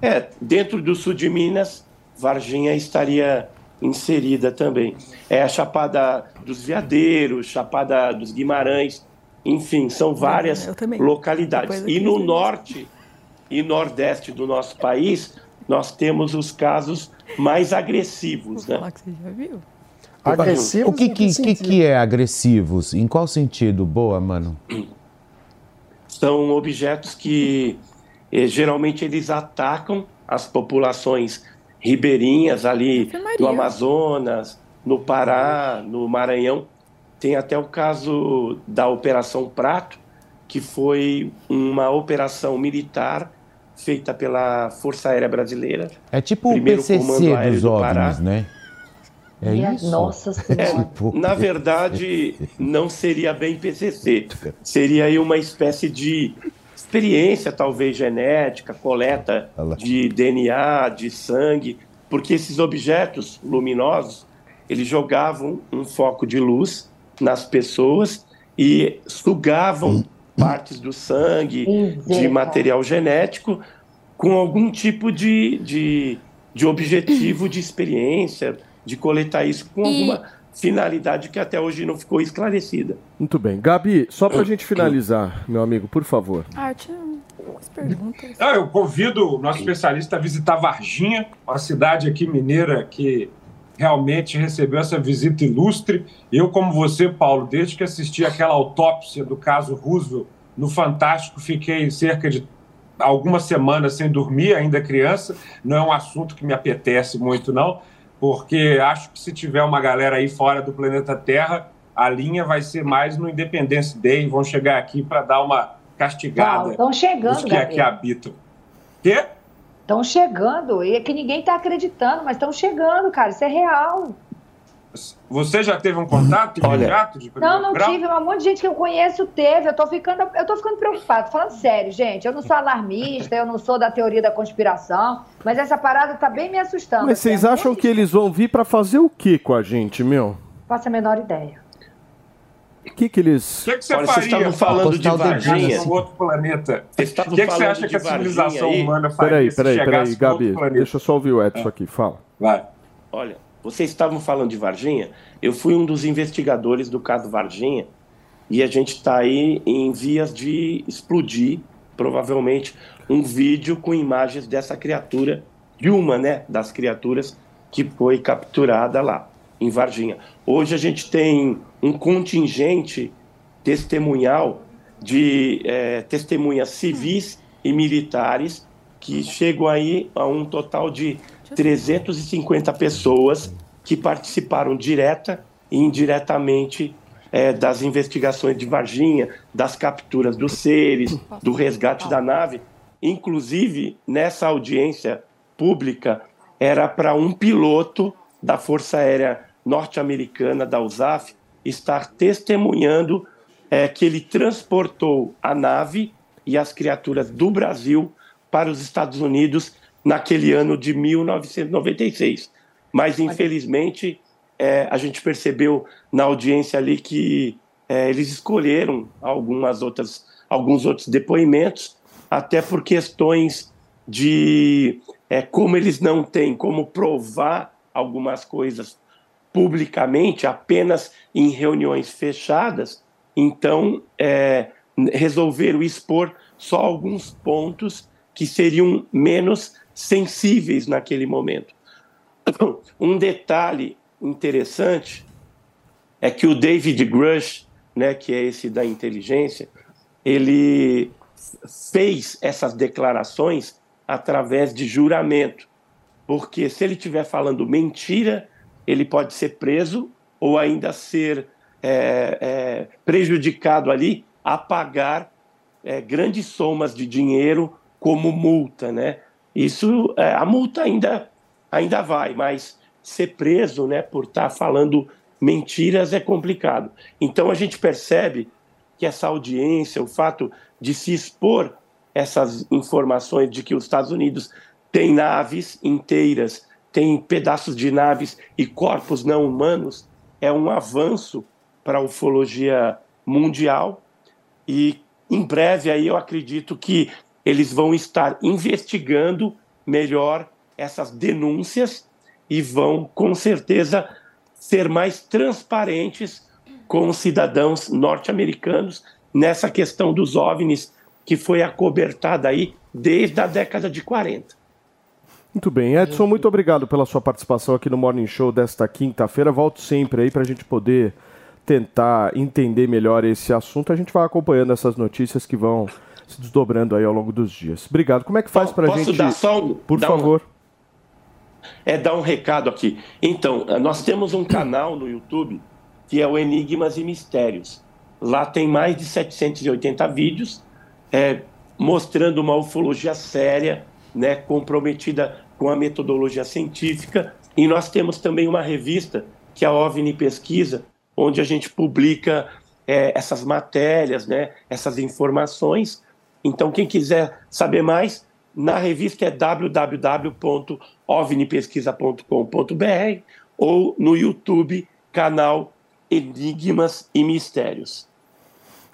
É, dentro do sul de Minas, Varginha estaria inserida também. É a Chapada dos Veadeiros, Chapada dos Guimarães, enfim, são várias localidades. E no norte e nordeste do nosso país, nós temos os casos mais agressivos, né? Falar que você já viu. O que, que, que, que é agressivos? Em qual sentido? Boa, mano. São objetos que eh, geralmente eles atacam as populações ribeirinhas ali no Amazonas, no Pará, no Maranhão. Tem até o caso da Operação Prato, que foi uma operação militar feita pela Força Aérea Brasileira. É tipo o PCC dos do Pará. OVNIs, né? É Minha isso? Nossa É, Senhora. Tipo- na verdade, não seria bem PCC. Seria aí uma espécie de experiência, talvez genética, coleta de DNA, de sangue, porque esses objetos luminosos, eles jogavam um foco de luz nas pessoas e sugavam partes do sangue, de material genético, com algum tipo de, de, de objetivo de experiência, de coletar isso com E- alguma finalidade que até hoje não ficou esclarecida. Muito bem. Gabi, só pra gente finalizar, meu amigo, por favor. Ah, eu tinha umas perguntas. Ah, eu convido o nosso especialista a visitar Varginha, uma cidade aqui mineira que realmente recebeu essa visita ilustre. Eu, como você, Paulo, desde que assisti aquela autópsia do caso Roosevelt no Fantástico, fiquei cerca de algumas semanas sem dormir, ainda criança. Não é um assunto que me apetece muito, não, porque acho que se tiver uma galera aí fora do planeta Terra, a linha vai ser mais no Independence Day, vão chegar aqui para dar uma castigada Paulo, tão chegando, os que aqui habitam. Quê? Estão chegando. E é que ninguém está acreditando, mas estão chegando, cara. Isso é real. Você já teve um contato imediato de Não, primeiro não grau? tive. Um monte de gente que eu conheço teve. Eu tô ficando, eu tô ficando preocupada. Tô falando sério, gente. Eu não sou alarmista, eu não sou da teoria da conspiração, mas essa parada tá bem me assustando. Mas vocês assim, acham que eles vão vir pra fazer o que com a gente, meu? Não faço a menor ideia. O que que eles... O que, que você Olha, vocês faria estavam falando de Varginha. num outro planeta? O que, que você acha que a civilização aí? humana faria Peraí, se peraí, chegasse peraí, outro Gabi. Deixa eu só ouvir o Edson aqui, fala. Vai. Olha, vocês estavam falando de Varginha, eu fui um dos investigadores do caso Varginha e a gente está aí em vias de explodir, provavelmente, um vídeo com imagens dessa criatura, de uma né, das criaturas que foi capturada lá, em Varginha. Hoje a gente tem um contingente testemunhal de eh, testemunhas civis e militares que chegam aí a um total de 350 pessoas que participaram direta e indiretamente eh, das investigações de Varginha, das capturas dos seres, do resgate da nave. Inclusive, nessa audiência pública, era para um piloto da Força Aérea Norte-Americana, da USAF, estar testemunhando eh, que ele transportou a nave e as criaturas do Brasil para os Estados Unidos naquele ano de 1996. Mas, infelizmente, é, a gente percebeu na audiência ali que é, eles escolheram algumas outras, alguns outros depoimentos, até por questões de é, como eles não têm como provar algumas coisas publicamente, apenas em reuniões fechadas, então é, resolveram expor só alguns pontos que seriam menos sensíveis naquele momento. Um detalhe interessante é que o David Grush, né, que é esse da inteligência, ele fez essas declarações através de juramento, porque se ele estiver falando mentira, ele pode ser preso ou ainda ser é, é, prejudicado ali a pagar é, grandes somas de dinheiro como multa, né? Isso, é, a multa ainda, ainda vai, mas ser preso, né, por estar falando mentiras é complicado. Então a gente percebe que essa audiência, o fato de se expor essas informações de que os Estados Unidos têm naves inteiras, tem pedaços de naves e corpos não humanos, é um avanço para a ufologia mundial e em breve aí eu acredito que eles vão estar investigando melhor essas denúncias e vão com certeza ser mais transparentes com os cidadãos norte-americanos nessa questão dos OVNIs que foi acobertada aí desde a década de 40. Muito bem, Edson, muito obrigado pela sua participação aqui no Morning Show desta quinta-feira. Volto sempre aí para a gente poder tentar entender melhor esse assunto. A gente vai acompanhando essas notícias que vão se desdobrando aí ao longo dos dias. Obrigado. Como é que faz para a gente? Dar só um, Por favor. Um, é dar um recado aqui. Então, nós temos um canal no YouTube que é o Enigmas e Mistérios. Lá tem mais de 780 vídeos é, mostrando uma ufologia séria, né, comprometida com a metodologia científica. E nós temos também uma revista, que é a OVNI Pesquisa, onde a gente publica é, essas matérias, né, essas informações. Então, quem quiser saber mais, na revista é www.ovnipesquisa.com.br ou no YouTube, canal Enigmas e Mistérios.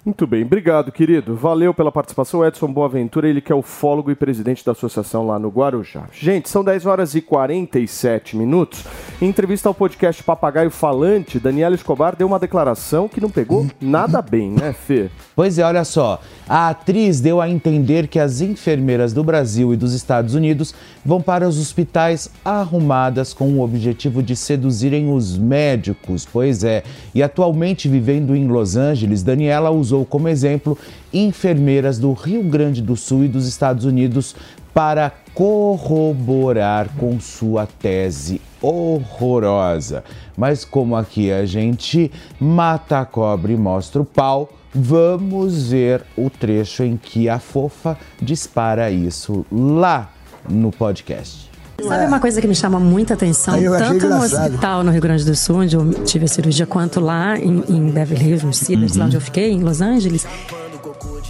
Muito bem, obrigado, querido. Valeu pela participação. Edson Boaventura, ele que é ufólogo e presidente da associação lá no Guarujá. Gente, são 10 horas e 47 minutos. Em entrevista ao podcast Papagaio Falante, Daniela Escobar deu uma declaração que não pegou nada bem, né, Fê? Pois é, olha só. A atriz deu a entender que as enfermeiras do Brasil e dos Estados Unidos vão para os hospitais arrumadas com o objetivo de seduzirem os médicos. Pois é. E atualmente vivendo em Los Angeles, Daniela usou como exemplo enfermeiras do Rio Grande do Sul e dos Estados Unidos para corroborar com sua tese horrorosa. Mas como aqui a gente mata a cobra e mostra o pau, vamos ver o trecho em que a fofa dispara isso lá no podcast. Sabe uma coisa que me chama muita atenção, tanto no hospital no Rio Grande do Sul, onde eu tive a cirurgia, quanto lá em, em Beverly Hills, nos Cedars, lá onde eu fiquei, em Los Angeles.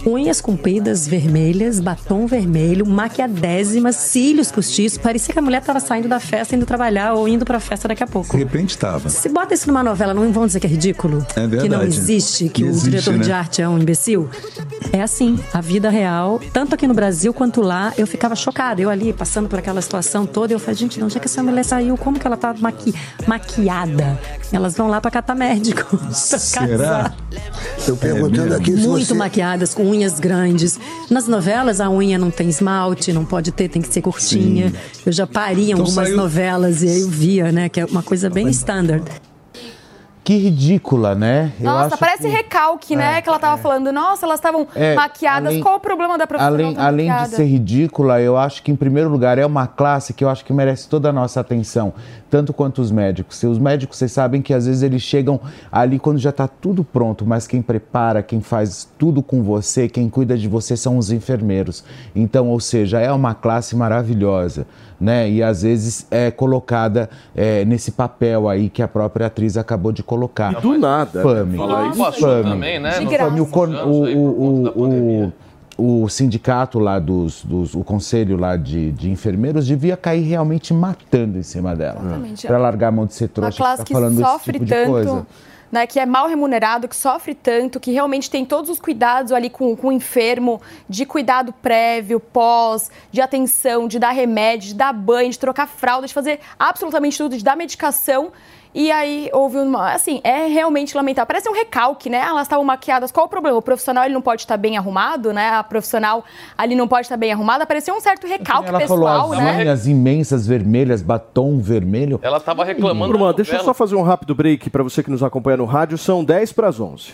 Unhas compridas, vermelhas, batom vermelho, maquiadésimas, cílios postiços. Parecia que a mulher estava saindo da festa, indo trabalhar ou indo pra festa daqui a pouco. De repente estava. Se bota isso numa novela, não vão dizer que é ridículo? É verdade. Que não existe, que o existe, diretor de né? arte é um imbecil? É assim, a vida real, tanto aqui no Brasil quanto lá, eu ficava chocada. Eu ali, passando por aquela situação toda, eu falei, gente, de onde é que essa mulher saiu? Como que ela tá maqui maquiada? Elas vão lá pra catar médico. pra Será? casar. Tô perguntando aqui se Muito você... maquiadas, com unhas grandes. Nas novelas, a unha não tem esmalte, não pode ter, tem que ser curtinha. Eu já pari em Então algumas saiu- novelas e aí eu via, né, que é uma coisa bem standard. Que ridícula, né? Eu Nossa, acho parece que- recalque, né? Que ela tava falando. Nossa, elas estavam É, maquiadas. além- Qual o problema da professora? Além, além de ser ridícula, eu acho que, em primeiro lugar, é uma classe que eu acho que merece toda a nossa atenção, tanto quanto os médicos. Os médicos, vocês sabem que às vezes eles chegam ali quando já está tudo pronto, mas quem prepara, quem faz tudo com você, quem cuida de você são os enfermeiros. Então, ou seja, é uma classe maravilhosa, né? E às vezes é colocada é, nesse papel aí que a própria atriz acabou de colocar. Do nada. Infame. Fala Infame. isso também, né? De graça. Infame. O, con- o, o, o, o, sindicato lá dos, dos o conselho lá de, de enfermeiros devia cair realmente matando em cima dela. Exatamente. Para largar a mão de ser Uma trouxa, classe ficar que falando sofre esse tipo de coisa. tanto, né, que é mal remunerado, que sofre tanto, que realmente tem todos os cuidados ali com, com o enfermo, de cuidado prévio, pós, de atenção, de dar remédio, de dar banho, de trocar fralda, de fazer absolutamente tudo, de dar medicação. E aí houve uma. Assim, é realmente lamentável. Parece um recalque, né? Elas estavam maquiadas. Qual o problema? O profissional ele não pode estar bem arrumado, né? A profissional ali não pode estar bem arrumada. Parecia um certo recalque Ela pessoal, falou as né? unhas imensas vermelhas, batom vermelho. Ela tava reclamando. Turma, da deixa eu só fazer um rápido break para você que nos acompanha no rádio. São 10 para as 11.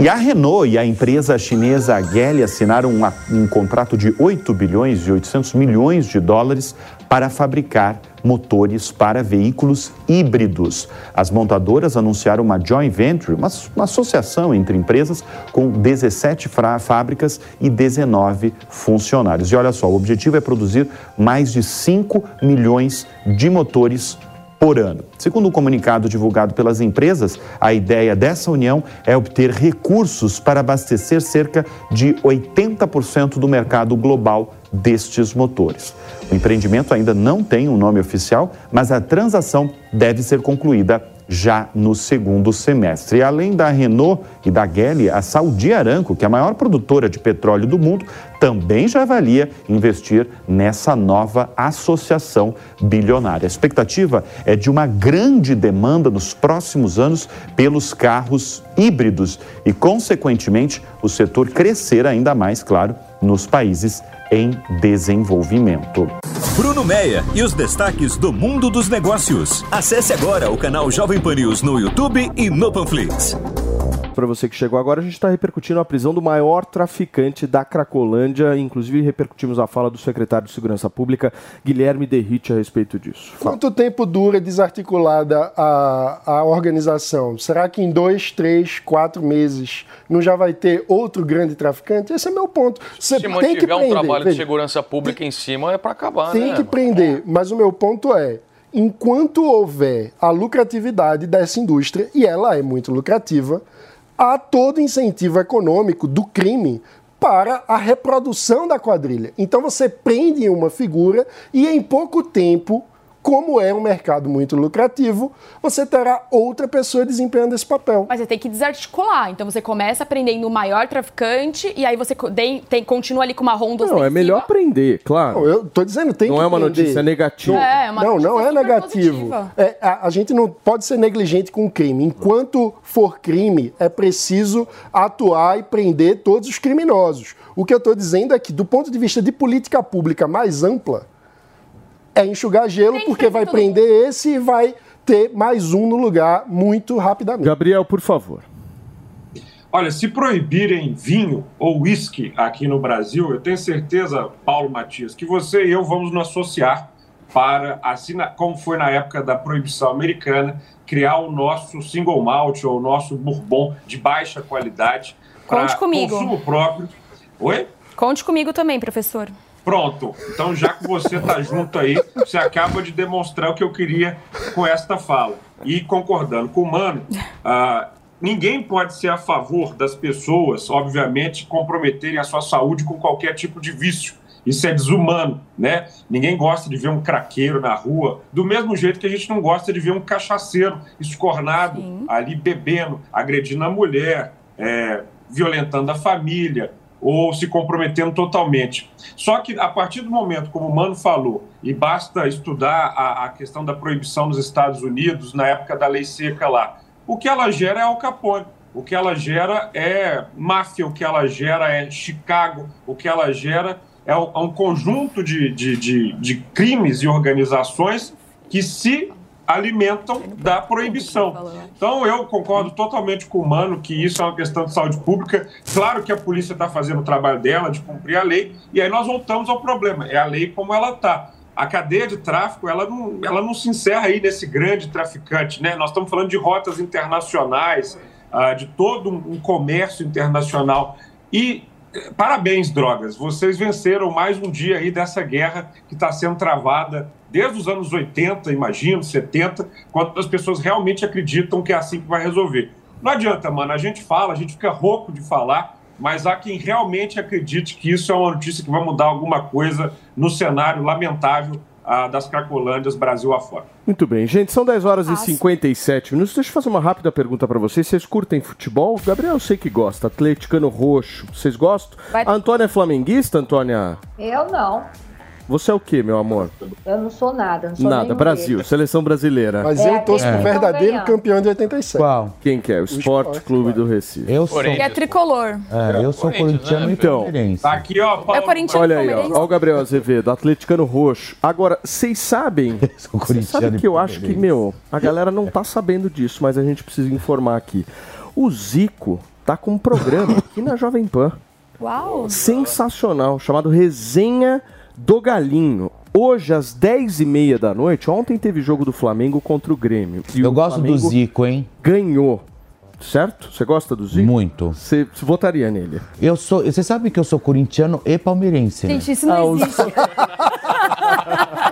E a Renault e a empresa chinesa Geely assinaram um, um contrato de 8 bilhões e 800 milhões de dólares para fabricar motores para veículos híbridos. As montadoras anunciaram uma joint venture, uma, uma associação entre empresas com 17 fra- fábricas e 19 funcionários. E olha só, o objetivo é produzir mais de 5 milhões de motores por ano. Segundo um comunicado divulgado pelas empresas, a ideia dessa união é obter recursos para abastecer cerca de 80% do mercado global destes motores. O empreendimento ainda não tem um nome oficial, mas a transação deve ser concluída já no segundo semestre. Além da Renault e da Geely, a Saudi Aramco, que é a maior produtora de petróleo do mundo, também já avalia investir nessa nova associação bilionária. A expectativa é de uma grande demanda nos próximos anos pelos carros híbridos e, consequentemente, o setor crescer ainda mais, claro, nos países em desenvolvimento. Bruno Meia e os destaques do mundo dos negócios. Acesse agora o canal Jovem Pan News no YouTube e no Panflix. Para você que chegou agora, a gente está repercutindo a prisão do maior traficante da Cracolândia. Inclusive, repercutimos a fala do secretário de Segurança Pública, Guilherme Derrite, a respeito disso. Fala. Quanto tempo dura desarticulada a, a organização? Será que em dois, três, quatro meses não já vai ter outro grande traficante? Esse é meu ponto. Você Se tem que mantiver um prender. trabalho de veja, segurança pública em cima, é para acabar, tem né? que prender, mas o meu ponto é, enquanto houver a lucratividade dessa indústria, e ela é muito lucrativa, há todo incentivo econômico do crime para a reprodução da quadrilha. Então você prende uma figura e em pouco tempo, como é um mercado muito lucrativo, você terá outra pessoa desempenhando esse papel. Mas você tem que desarticular. Então você começa prendendo o maior traficante e aí você tem, tem- continua ali com uma ronda Não, é melhor prender, claro. Não, eu tô dizendo, tem Não que é uma prender. notícia negativa. É, é uma não, não é negativo. É, a, a gente não pode ser negligente com o crime. Enquanto for crime, é preciso atuar e prender todos os criminosos. O que eu estou dizendo é que, do ponto de vista de política pública mais ampla, é enxugar gelo, porque vai prender esse e vai ter mais um no lugar muito rapidamente. Gabriel, por favor. Olha, se proibirem vinho ou uísque aqui no Brasil, eu tenho certeza, Paulo Matias, que você e eu vamos nos associar para, assim como foi na época da proibição americana, criar o nosso single malt ou o nosso bourbon de baixa qualidade para Conte comigo. consumo próprio. Oi? Conte comigo também, professor. Pronto. Então, já que você está junto aí, você acaba de demonstrar o que eu queria com esta fala. E concordando com o Mano, ah, ninguém pode ser a favor das pessoas, obviamente, comprometerem a sua saúde com qualquer tipo de vício. Isso é desumano, né? Ninguém gosta de ver um craqueiro na rua, do mesmo jeito que a gente não gosta de ver um cachaceiro escornado ali bebendo, agredindo a mulher, é, violentando a família ou se comprometendo totalmente. Só que a partir do momento, como o Mano falou, e basta estudar a, a questão da proibição nos Estados Unidos na época da lei seca lá, o que ela gera é Al Capone. O que ela gera é máfia, o que ela gera é Chicago, o que ela gera é um, é conjunto de, de, de, de crimes e organizações que, se alimentam da proibição. Então, eu concordo totalmente com o Mano que isso é uma questão de saúde pública. Claro que a polícia está fazendo o trabalho dela de cumprir a lei, e aí nós voltamos ao problema: é a lei como ela está. A cadeia de tráfico ela não, ela não se encerra aí nesse grande traficante, né? Nós estamos falando de rotas internacionais, ah, de todo um comércio internacional. E eh, parabéns, drogas, vocês venceram mais um dia aí dessa guerra que está sendo travada desde os anos 80, imagino, 70, quando as pessoas realmente acreditam que é assim que vai resolver. Não adianta, mano, a gente fala, a gente fica rouco de falar, mas há quem realmente acredite que isso é uma notícia que vai mudar alguma coisa no cenário lamentável ah, das Cracolândias Brasil afora. Muito bem, gente, são 10 horas e 57 minutos. Deixa eu fazer uma rápida pergunta pra vocês. Vocês curtem futebol? Gabriel, eu sei que gosta. Atleticano roxo. Vocês gostam? Vai- A Antônia é flamenguista, Antônia? Eu não. Você é o quê, meu amor? Eu não sou nada. Não sou Nada, Brasil, deles. seleção brasileira. Mas eu torço pro verdadeiro campeão de 87. Qual? Quem que é? O Esporte Clube do Recife. Eu sou. Que é tricolor. É, eu sou corintiano e Então. Tá aqui, ó, É corintiano Olha aí, ó, ó o Gabriel Azevedo, atleticano roxo. Agora, vocês sabem, vocês corintiano sabem que eu acho que, meu, a galera não tá sabendo disso, mas a gente precisa informar aqui. O Zico tá com um programa aqui na Jovem Pan. Uau. Sensacional, chamado Resenha do Galinho. Hoje, às 10h30 da noite, ontem teve jogo do Flamengo contra o Grêmio. E Eu o gosto do Flamengo Zico, hein? Ganhou. Certo? Você gosta do Zico? Muito. Você votaria nele? Eu sou. Você sabe que eu sou corintiano e palmeirense. né? Gente, isso não existe.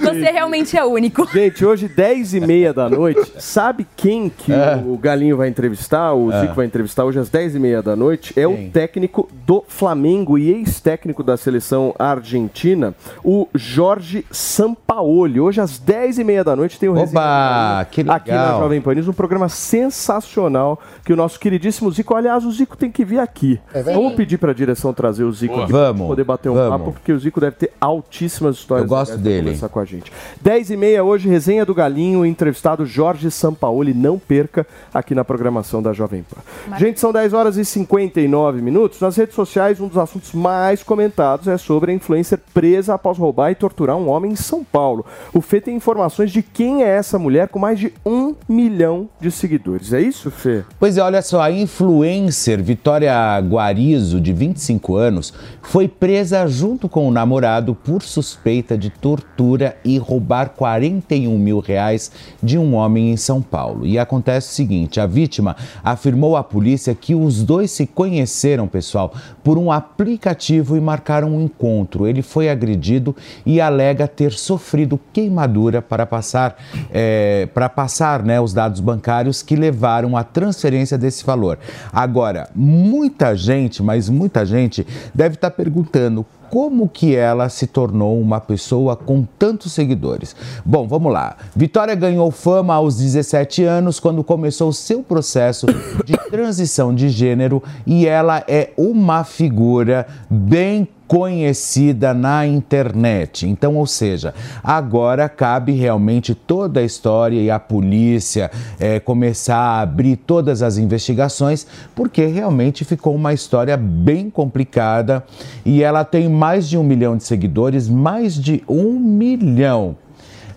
Você realmente é único. Gente, hoje, 10 e meia da noite, sabe quem que o Galinho vai entrevistar, o É. Zico vai entrevistar hoje às 10 e meia da noite? É o técnico do Flamengo e ex-técnico da seleção argentina, o Jorge Sampaoli. Hoje, às 10 e meia da noite, tem o Oba, que Galinho aqui na legal. Jovem Pan News, um programa sensacional que o nosso queridíssimo Zico, aliás, o Zico tem que vir aqui. É verdade. Vamos pedir pra direção trazer o Zico Boa. aqui pra Vamos, poder bater um vamos. papo, porque o Zico deve ter altíssimas histórias Eu gosto dele. conversar com a gente. 10 e meia hoje, resenha do Galinho, entrevistado Jorge Sampaoli. Não perca aqui na programação da Jovem Pan. Gente, são 10 horas e 59 minutos. Nas redes sociais, um dos assuntos mais comentados é sobre a influencer presa após roubar e torturar um homem em São Paulo. O Fê tem informações de quem é essa mulher com mais de um milhão de seguidores. É isso, Fê? Pois é, olha só, a influencer Vitória Guarizo, de 25 anos, foi presa junto com o namorado por suspeita de tortura e roubar 41 mil reais de um homem em São Paulo. E acontece o seguinte: a vítima afirmou à polícia que os dois se conheceram, pessoal, por um aplicativo e marcaram um encontro. Ele foi agredido e alega ter sofrido queimadura para passar, é, para passar né, os dados bancários que levaram à transferência desse valor. Agora, muita gente, mas muita gente, deve estar perguntando como que ela se tornou uma pessoa com tantos seguidores. Bom, vamos lá. Vitória ganhou fama aos 17 anos quando começou seu processo de transição de gênero e ela é uma figura bem conhecida na internet. Então, ou seja, agora cabe realmente toda a história e a polícia eh, começar a abrir todas as investigações, porque realmente ficou uma história bem complicada e ela tem mais de um milhão de seguidores, mais de um milhão.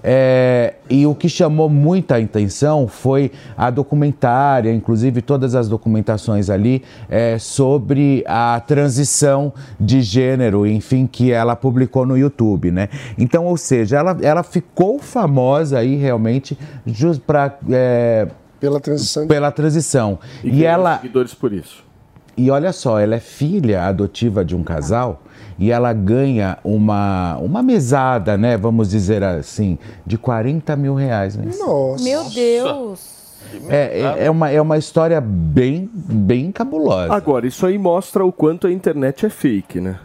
É, e o que chamou muita atenção foi a documentária, inclusive todas as documentações ali é, sobre a transição de gênero, enfim, que ela publicou no YouTube, né? Então, ou seja, ela, ela ficou famosa aí realmente just para pela transição. Pela transição. E, E, ela seguidores por isso. e olha só, ela é filha adotiva de um casal e ela ganha uma, uma mesada, né? Vamos dizer assim, de 40 mil reais. Né? Nossa. Meu Deus. É, é, é uma, é uma história bem, bem cabulosa. Agora, isso aí mostra o quanto a internet é fake, né?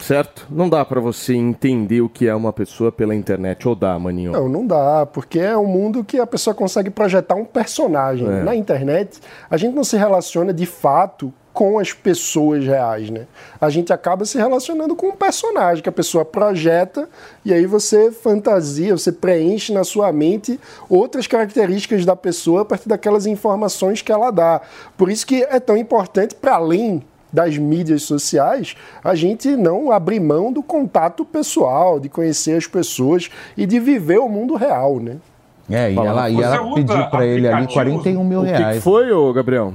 Certo? Não dá pra você entender o que é uma pessoa pela internet, ou dá, maninho? Não, não dá, porque é um mundo que a pessoa consegue projetar um personagem. É. Na internet, a gente não se relaciona de fato com as pessoas reais, né? A gente acaba se relacionando com um personagem que a pessoa projeta e aí você fantasia, você preenche na sua mente outras características da pessoa a partir daquelas informações que ela dá. Por isso que é tão importante, para além das mídias sociais, a gente não abrir mão do contato pessoal, de conhecer as pessoas e de viver o mundo real, né? É, e ela, e ela pediu pra ele ali aplicativos? 41 mil O que, reais. que foi, ô Gabriel?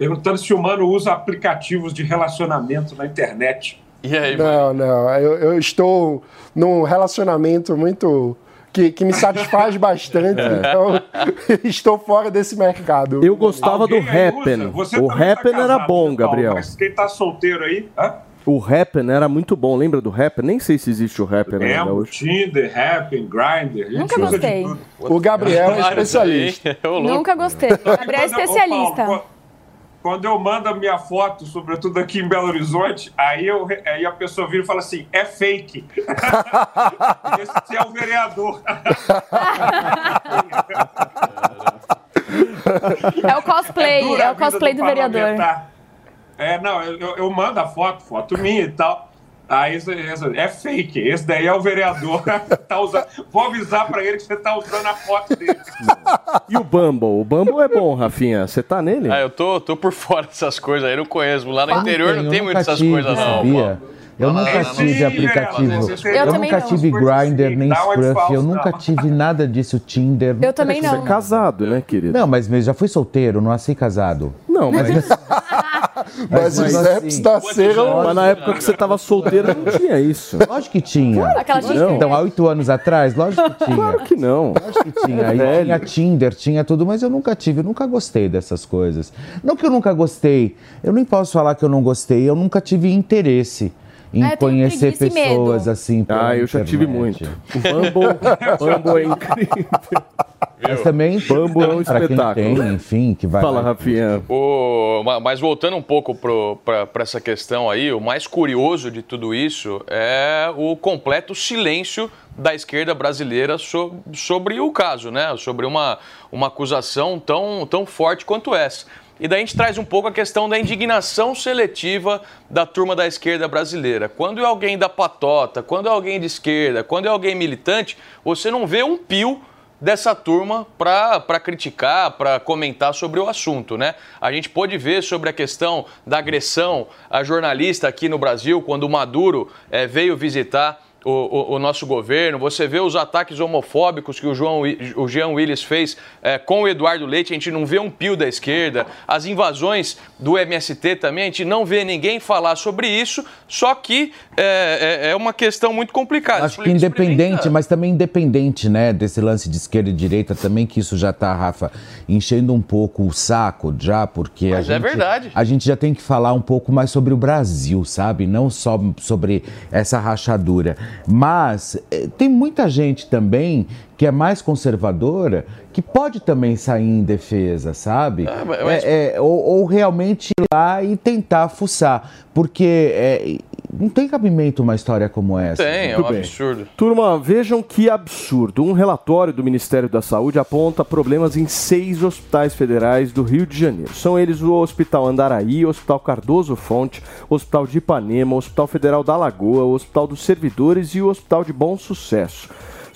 Perguntando se o humano usa aplicativos de relacionamento na internet. E aí, Não, não. Eu, eu estou num relacionamento muito. Que, que me satisfaz bastante, então estou fora desse mercado. Eu gostava do Alguém aí Happen. O tá Happen era casado, bom, Vital, Gabriel. Mas quem tá solteiro aí, hã? O Happen era muito bom. Lembra do Happen? Nem sei se existe o Happen ainda Lembro, hoje. Tinder, Happn, Grindr. a gente Nunca gostei. O Gabriel é especialista. Nunca gostei. Gabriel é especialista. Quando eu mando a minha foto, sobretudo aqui em Belo Horizonte, aí, eu, aí a pessoa vira e fala assim: é fake. Esse é o vereador. É o cosplay, é, a o cosplay do vereador. parlamentar. É, não, eu, eu- eu mando a foto, foto minha e tal. Aí esse- esse- é fake. Esse daí é o vereador. tá usando, vou avisar pra ele que você tá usando a foto dele. E o Bumble? O Bumble é bom, Rafinha. Você tá nele? Ah, eu tô, tô por fora dessas coisas aí, não conheço. Lá no Eu interior não tem muito essas tive, coisas, não. sabia? Eu nunca não, não. tive aplicativo. Eu, Eu nunca não. tive Grindr nem Scruff. Eu não. nunca tive nada disso, Tinder. Eu também Você é não. casado, né, querido? Não, mas eu já fui solteiro, não nasci casado. Não, mas, Mas os mas apps assim, nasceram. mas na época que você tava solteiro não tinha isso. Lógico que tinha. Aquela tinha. Não. Então, há oito anos atrás, lógico que tinha. Claro que não. Lógico que tinha. Aí Velho. tinha Tinder, tinha tudo, mas eu nunca tive, eu nunca gostei dessas coisas. Não que eu nunca gostei, eu nem posso falar que eu não gostei, eu nunca tive interesse em Ah, eu tenho conhecer pessoas assim. Ah, eu já tive muito. O Bumble, Bumble é incrível. Mas também Bumble é um espetáculo. tem, enfim, que vai Fala, lá. Rafinha. O- ma- mas voltando um pouco para essa questão aí, o mais curioso de tudo isso é o completo silêncio da esquerda brasileira so- sobre o caso, né? Sobre uma, uma acusação tão, tão forte quanto essa. E daí a gente traz um pouco a questão da indignação seletiva da turma da esquerda brasileira. Quando é alguém da patota, quando é alguém de esquerda, quando é alguém militante, você não vê um pio dessa turma para criticar, para comentar sobre o assunto, né? A gente pôde ver sobre a questão da agressão a jornalista aqui no Brasil, quando o Maduro eh, veio visitar o, o- o nosso governo. Você vê os ataques homofóbicos que o, João, o Jean Willis fez eh, com o Eduardo Leite, a gente não vê um pio da esquerda. As invasões do MST também, a gente não vê ninguém falar sobre isso, só que é, é- é uma questão muito complicada. Acho que independente, mas também independente, né, desse lance de esquerda e direita também, que isso já tá, Rafa, enchendo um pouco o saco já, porque a Mas é gente, verdade. a gente já tem que falar um pouco mais sobre o Brasil, sabe? Não só sobre essa rachadura. Mas eh, tem muita gente também que é mais conservadora que pode também sair em defesa, sabe? Ah, mas- É, é, ou, ou realmente ir lá e tentar fuçar, porque é, não tem cabimento uma história como essa. Tem, é Muito um bem. absurdo. Turma, vejam que absurdo. Um relatório do Ministério da Saúde aponta problemas em seis hospitais federais do Rio de Janeiro. São eles o Hospital Andaraí, o Hospital Cardoso Fonte, o Hospital de Ipanema, o Hospital Federal da Lagoa, o Hospital dos Servidores e o Hospital de Bom Sucesso.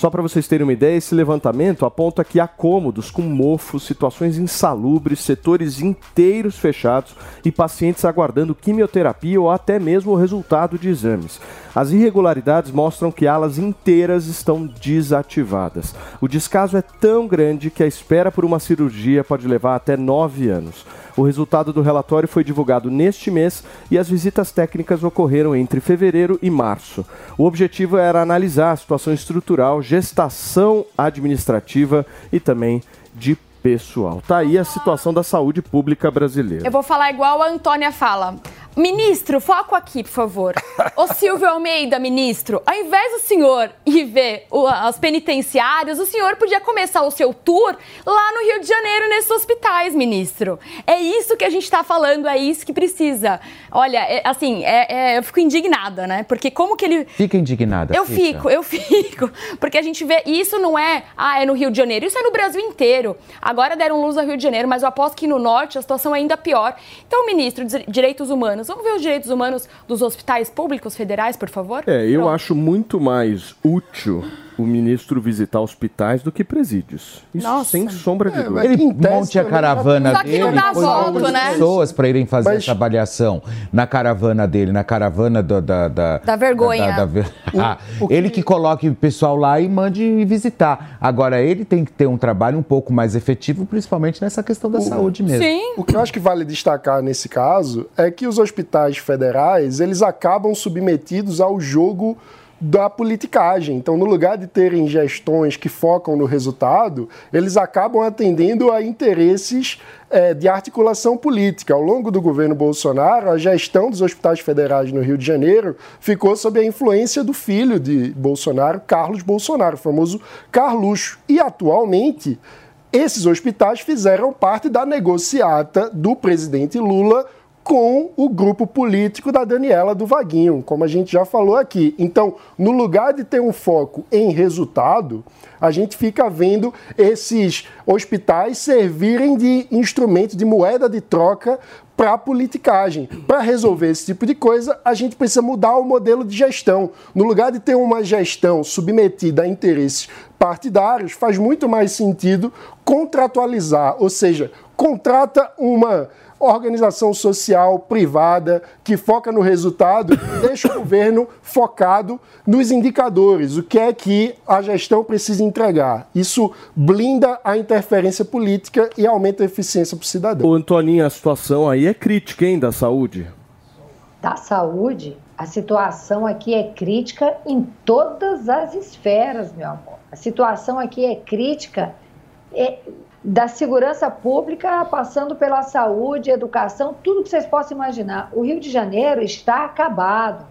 Só para vocês terem uma ideia, esse levantamento aponta que há cômodos com mofos, situações insalubres, setores inteiros fechados e pacientes aguardando quimioterapia ou até mesmo o resultado de exames. As irregularidades mostram que alas inteiras estão desativadas. O descaso é tão grande que a espera por uma cirurgia pode levar até nove anos. O resultado do relatório foi divulgado neste mês e as visitas técnicas ocorreram entre fevereiro e março. O objetivo era analisar a situação estrutural, gestação administrativa e também de pessoal. Tá aí a situação da saúde pública brasileira. Eu vou falar igual a Antônia fala. Ministro, foco aqui, por favor. Ô Silvio Almeida, ministro, ao invés do senhor ir ver o- as penitenciárias, o senhor podia começar o seu tour lá no Rio de Janeiro, nesses hospitais, ministro. É isso que a gente tá falando, é isso que precisa. Olha, é- assim, é- é- eu fico indignada, né? Porque como que ele. Fica indignada. Eu fica. fico, eu fico. Porque a gente vê. E isso não é, ah, é no Rio de Janeiro. Isso é no Brasil inteiro. Agora deram luz ao Rio de Janeiro, mas eu aposto que no norte a situação é ainda pior. Então, ministro de Direitos Humanos, vamos ver os direitos humanos dos hospitais públicos federais, por favor? É, eu acho muito mais útil o ministro visitar hospitais do que presídios. Isso Nossa. sem sombra de dúvida. Ele monte a caravana Só que dele, não dá põe voto, né? pessoas para irem fazer essa avaliação na caravana dele, na caravana do- da, da, Da vergonha. da- da ver- Ah, Ele que coloque o pessoal lá e mande visitar. Agora, ele tem que ter um trabalho um pouco mais efetivo, principalmente nessa questão da saúde mesmo. O que eu acho que vale destacar nesse caso é que os hospitais federais, eles acabam submetidos ao jogo da politicagem. Então, no lugar de terem gestões que focam no resultado, eles acabam atendendo a interesses eh, de articulação política. Ao longo do governo Bolsonaro, a gestão dos hospitais federais no Rio de Janeiro ficou sob a influência do filho de Bolsonaro, Carlos Bolsonaro, o famoso Carluxo. E atualmente, esses hospitais fizeram parte da negociata do presidente Lula com o grupo político da Daniela do Vaguinho, como a gente já falou aqui. Então, no lugar de ter um foco em resultado, a gente fica vendo esses hospitais servirem de instrumento de moeda de troca para politicagem. Para resolver esse tipo de coisa, a gente precisa mudar o modelo de gestão. No lugar de ter uma gestão submetida a interesses partidários, faz muito mais sentido contratualizar, ou seja, contrata uma organização social privada que foca no resultado e deixa o governo focado nos indicadores, o que é que a gestão precisa entregar. Isso blinda a interferência política e aumenta a eficiência para o cidadão. Ô, Antoninho, a situação aí é crítica, hein, da saúde? da saúde, a situação aqui é crítica em todas as esferas, meu amor. A situação aqui é crítica é, da segurança pública, passando pela saúde, educação, tudo que vocês possam imaginar. O Rio de Janeiro está acabado.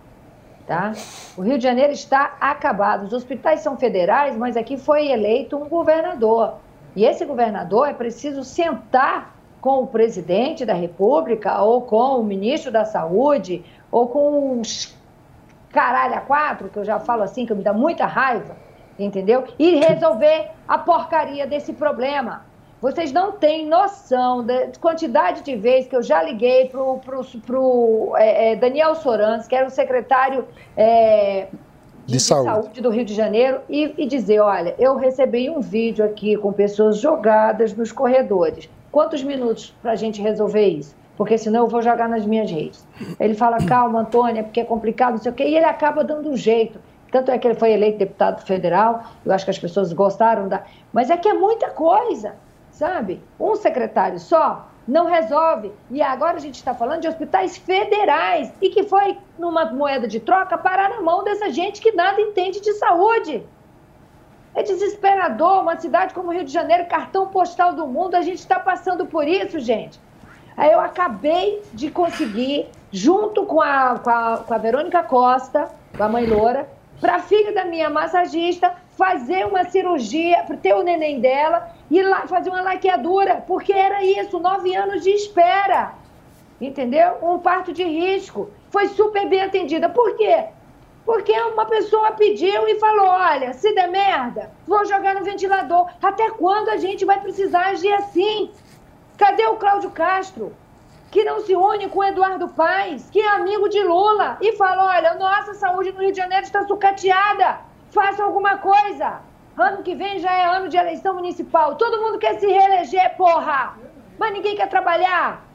Tá? O Rio de Janeiro está acabado. Os hospitais são federais, mas aqui foi eleito um governador. E esse governador é preciso sentar com o presidente da República, ou com o ministro da Saúde, ou com os caralho a quatro, que eu já falo assim, que me dá muita raiva, entendeu? E resolver a porcaria desse problema. Vocês não têm noção da quantidade de vezes que eu já liguei pro, pro é, é, Daniel Sorans, que era o secretário é, De saúde. saúde do Rio de Janeiro, e, e dizer, olha, eu recebi um vídeo aqui com pessoas jogadas nos corredores. Quantos minutos para a gente resolver isso? Porque senão eu vou jogar nas minhas redes. Ele fala, calma, Antônia, porque é complicado, não sei o quê, e ele acaba dando um jeito. Tanto é que ele foi eleito deputado federal, eu acho que as pessoas gostaram da. Mas é que é muita coisa, sabe? Um secretário só não resolve. E agora a gente está falando de hospitais federais e que foi, numa moeda de troca, parar na mão dessa gente que nada entende de saúde. É desesperador, uma cidade como Rio de Janeiro, cartão postal do mundo, a gente está passando por isso, gente. Aí eu acabei de conseguir, junto com a, com a, com a Verônica Costa, com a mãe Loura, para filha da minha massagista, fazer uma cirurgia, para ter o neném dela e lá, fazer uma laqueadura, porque era isso, nove anos de espera. Entendeu? Um parto de risco. Foi super bem atendida. Por quê? Porque uma pessoa pediu e falou: olha, se der merda, vou jogar no ventilador. Até quando a gente vai precisar agir assim? Cadê o Cláudio Castro? Que não se une com o Eduardo Paes, que é amigo de Lula, e fala: olha, nossa saúde no Rio de Janeiro está sucateada. Faça alguma coisa. Ano que vem já é ano de eleição municipal. Todo mundo quer se reeleger, porra! Mas ninguém quer trabalhar.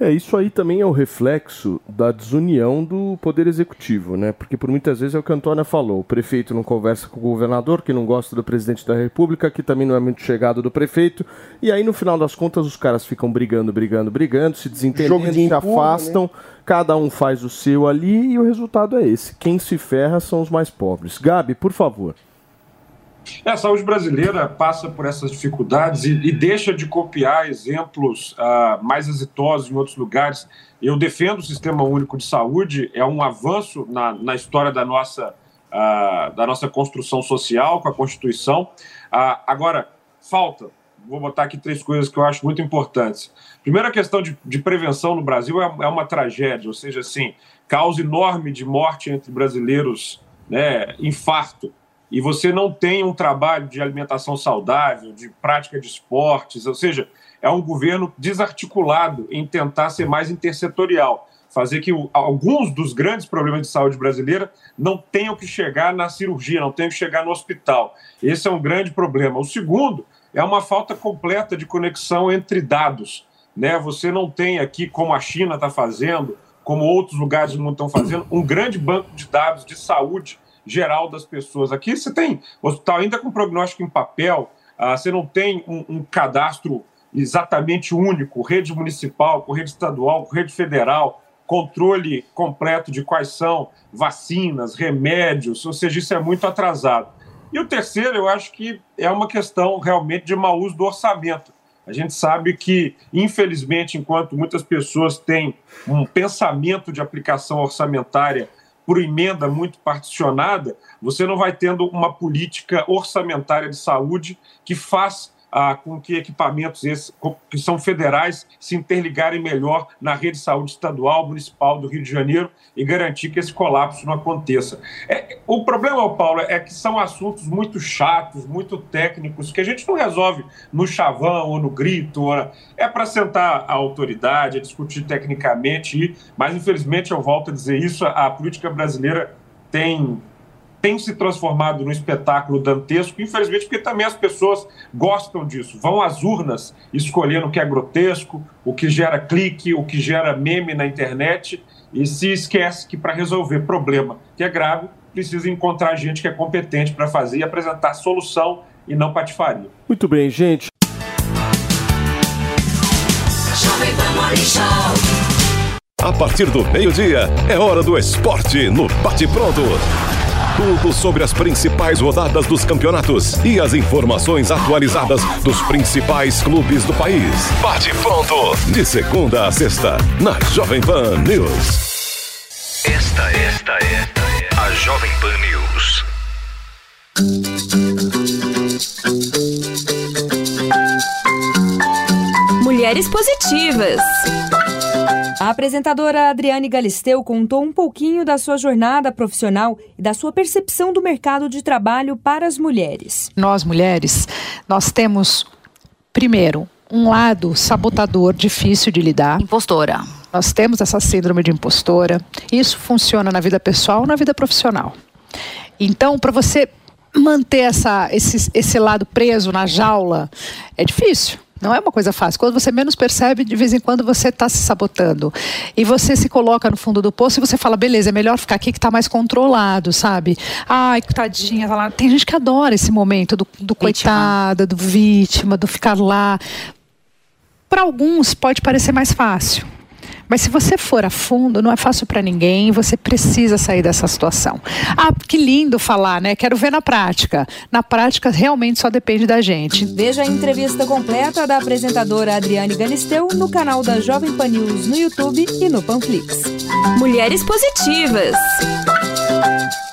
É, isso aí também é o reflexo da desunião do Poder Executivo, né? Porque por muitas vezes é o que a Antônia falou: o prefeito não conversa com o governador, que não gosta do presidente da República, que também não é muito chegado do prefeito, e aí no final das contas os caras ficam brigando, brigando, brigando, se desentendendo, de se afastam, cada um faz o seu ali e o resultado é esse. Quem se ferra são os mais pobres. Gabi, por favor. É, a saúde brasileira passa por essas dificuldades e, e deixa de copiar exemplos ah, mais exitosos em outros lugares. Eu defendo o Sistema Único de Saúde, é um avanço na, na história da nossa, ah, da nossa construção social com a Constituição. Ah, agora, falta, vou botar aqui três coisas que eu acho muito importantes. Primeiro, a questão de, de prevenção no Brasil é, é uma tragédia, ou seja, assim, causa enorme de morte entre brasileiros, né, infarto e você não tem um trabalho de alimentação saudável, de prática de esportes, ou seja, é um governo desarticulado em tentar ser mais intersetorial. fazer que o, alguns dos grandes problemas de saúde brasileira não tenham que chegar na cirurgia, não tenham que chegar no hospital. Esse é um grande problema. O segundo é uma falta completa de conexão entre dados. Né? Você não tem aqui, como a China está fazendo, como outros lugares do mundo estão fazendo, um grande banco de dados de saúde geral das pessoas. Aqui você tem hospital ainda com prognóstico em papel, ah, você não tem um, um cadastro exatamente único, rede municipal, com rede estadual, com rede federal, controle completo de quais são vacinas, remédios, ou seja, isso é muito atrasado. E o terceiro, eu acho que é uma questão realmente de mau uso do orçamento. A gente sabe que, infelizmente, enquanto muitas pessoas têm um pensamento de aplicação orçamentária por emenda muito particionada, você não vai tendo uma política orçamentária de saúde que faz ah, com que equipamentos esses, que são federais se interligarem melhor na rede de saúde estadual, municipal do Rio de Janeiro e garantir que esse colapso não aconteça. É, o problema, Paulo, é que são assuntos muito chatos, muito técnicos, que a gente não resolve no chavão ou no grito. Ou... É para sentar a autoridade, a discutir tecnicamente, mas infelizmente eu volto a dizer isso, a política brasileira tem tem se transformado num espetáculo dantesco, infelizmente, porque também as pessoas gostam disso. Vão às urnas escolhendo o que é grotesco, o que gera clique, o que gera meme na internet e se esquece que para resolver problema que é grave, precisa encontrar gente que é competente para fazer e apresentar solução e não patifaria. Muito bem, gente. A partir do meio-dia, é hora do esporte no Bate Pronto. Tudo sobre as principais rodadas dos campeonatos e as informações atualizadas dos principais clubes do país. Bate pronto! De segunda a sexta, na Jovem Pan News. Esta, esta, esta é a Jovem Pan News. Mulheres positivas. A apresentadora Adriane Galisteu contou um pouquinho da sua jornada profissional e da sua percepção do mercado de trabalho para as mulheres. Nós mulheres, nós temos primeiro um lado sabotador difícil de lidar. Impostora. Nós temos essa síndrome de impostora. Isso funciona na vida pessoal, na vida profissional. Então, para você manter essa, esse, esse lado preso na jaula, é difícil. Não é uma coisa fácil. Quando você menos percebe, de vez em quando você está se sabotando. E você se coloca no fundo do poço e você fala, beleza, é melhor ficar aqui que está mais controlado, sabe? Ai, tadinha, tá lá. Tem gente que adora esse momento do, do coitada, do vítima, do ficar lá. Para alguns pode parecer mais fácil. Mas se você for a fundo, não é fácil para ninguém, você precisa sair dessa situação. Ah, que lindo falar, né? Quero ver na prática. Na prática, realmente só depende da gente. Veja a entrevista completa da apresentadora Adriane Galisteu no canal da Jovem Pan News no YouTube e no Panflix. Mulheres positivas.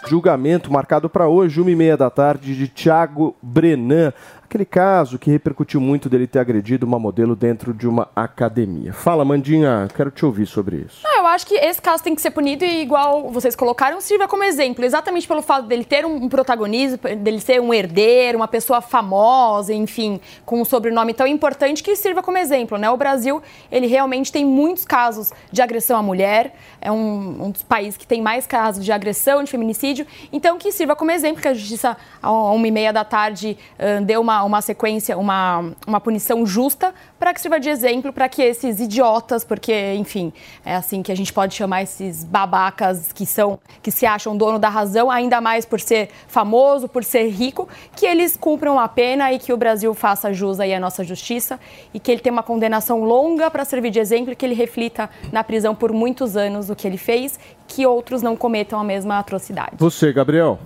Julgamento marcado para hoje, uma e meia da tarde, de Thiago Brenan. Aquele caso que repercutiu muito dele ter agredido uma modelo dentro de uma academia. Fala, Mandinha, quero te ouvir sobre isso. Não, eu acho que esse caso tem que ser punido e, igual vocês colocaram, sirva como exemplo. Exatamente pelo fato dele ter um, protagonismo, dele ser um herdeiro, uma pessoa famosa, enfim, com um sobrenome tão importante que sirva como exemplo, né? O Brasil, ele realmente tem muitos casos de agressão à mulher. É um, um dos países que tem mais casos de agressão, de feminicídio. Então, que sirva como exemplo que a justiça, a uma e meia da tarde, deu uma, uma sequência, uma, uma punição justa para que sirva de exemplo para que esses idiotas, porque, enfim, é assim que a gente pode chamar esses babacas que são, que se acham dono da razão, ainda mais por ser famoso, por ser rico, que eles cumpram a pena e que o Brasil faça jus aí à nossa justiça e que ele tenha uma condenação longa para servir de exemplo e que ele reflita na prisão por muitos anos o que ele fez, que outros não cometam a mesma atrocidade. Você, Gabriel?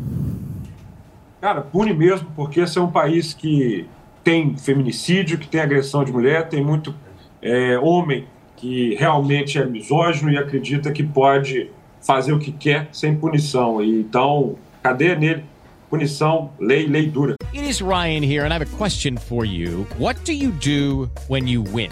Cara, pune mesmo, porque esse é um país que tem feminicídio, que tem agressão de mulher, tem muito é, homem que realmente é misógino e acredita que pode fazer o que quer sem punição. Então, cadeia nele. Punição, lei, lei dura. It is Ryan here, and I have a question for you. What do you do when you win?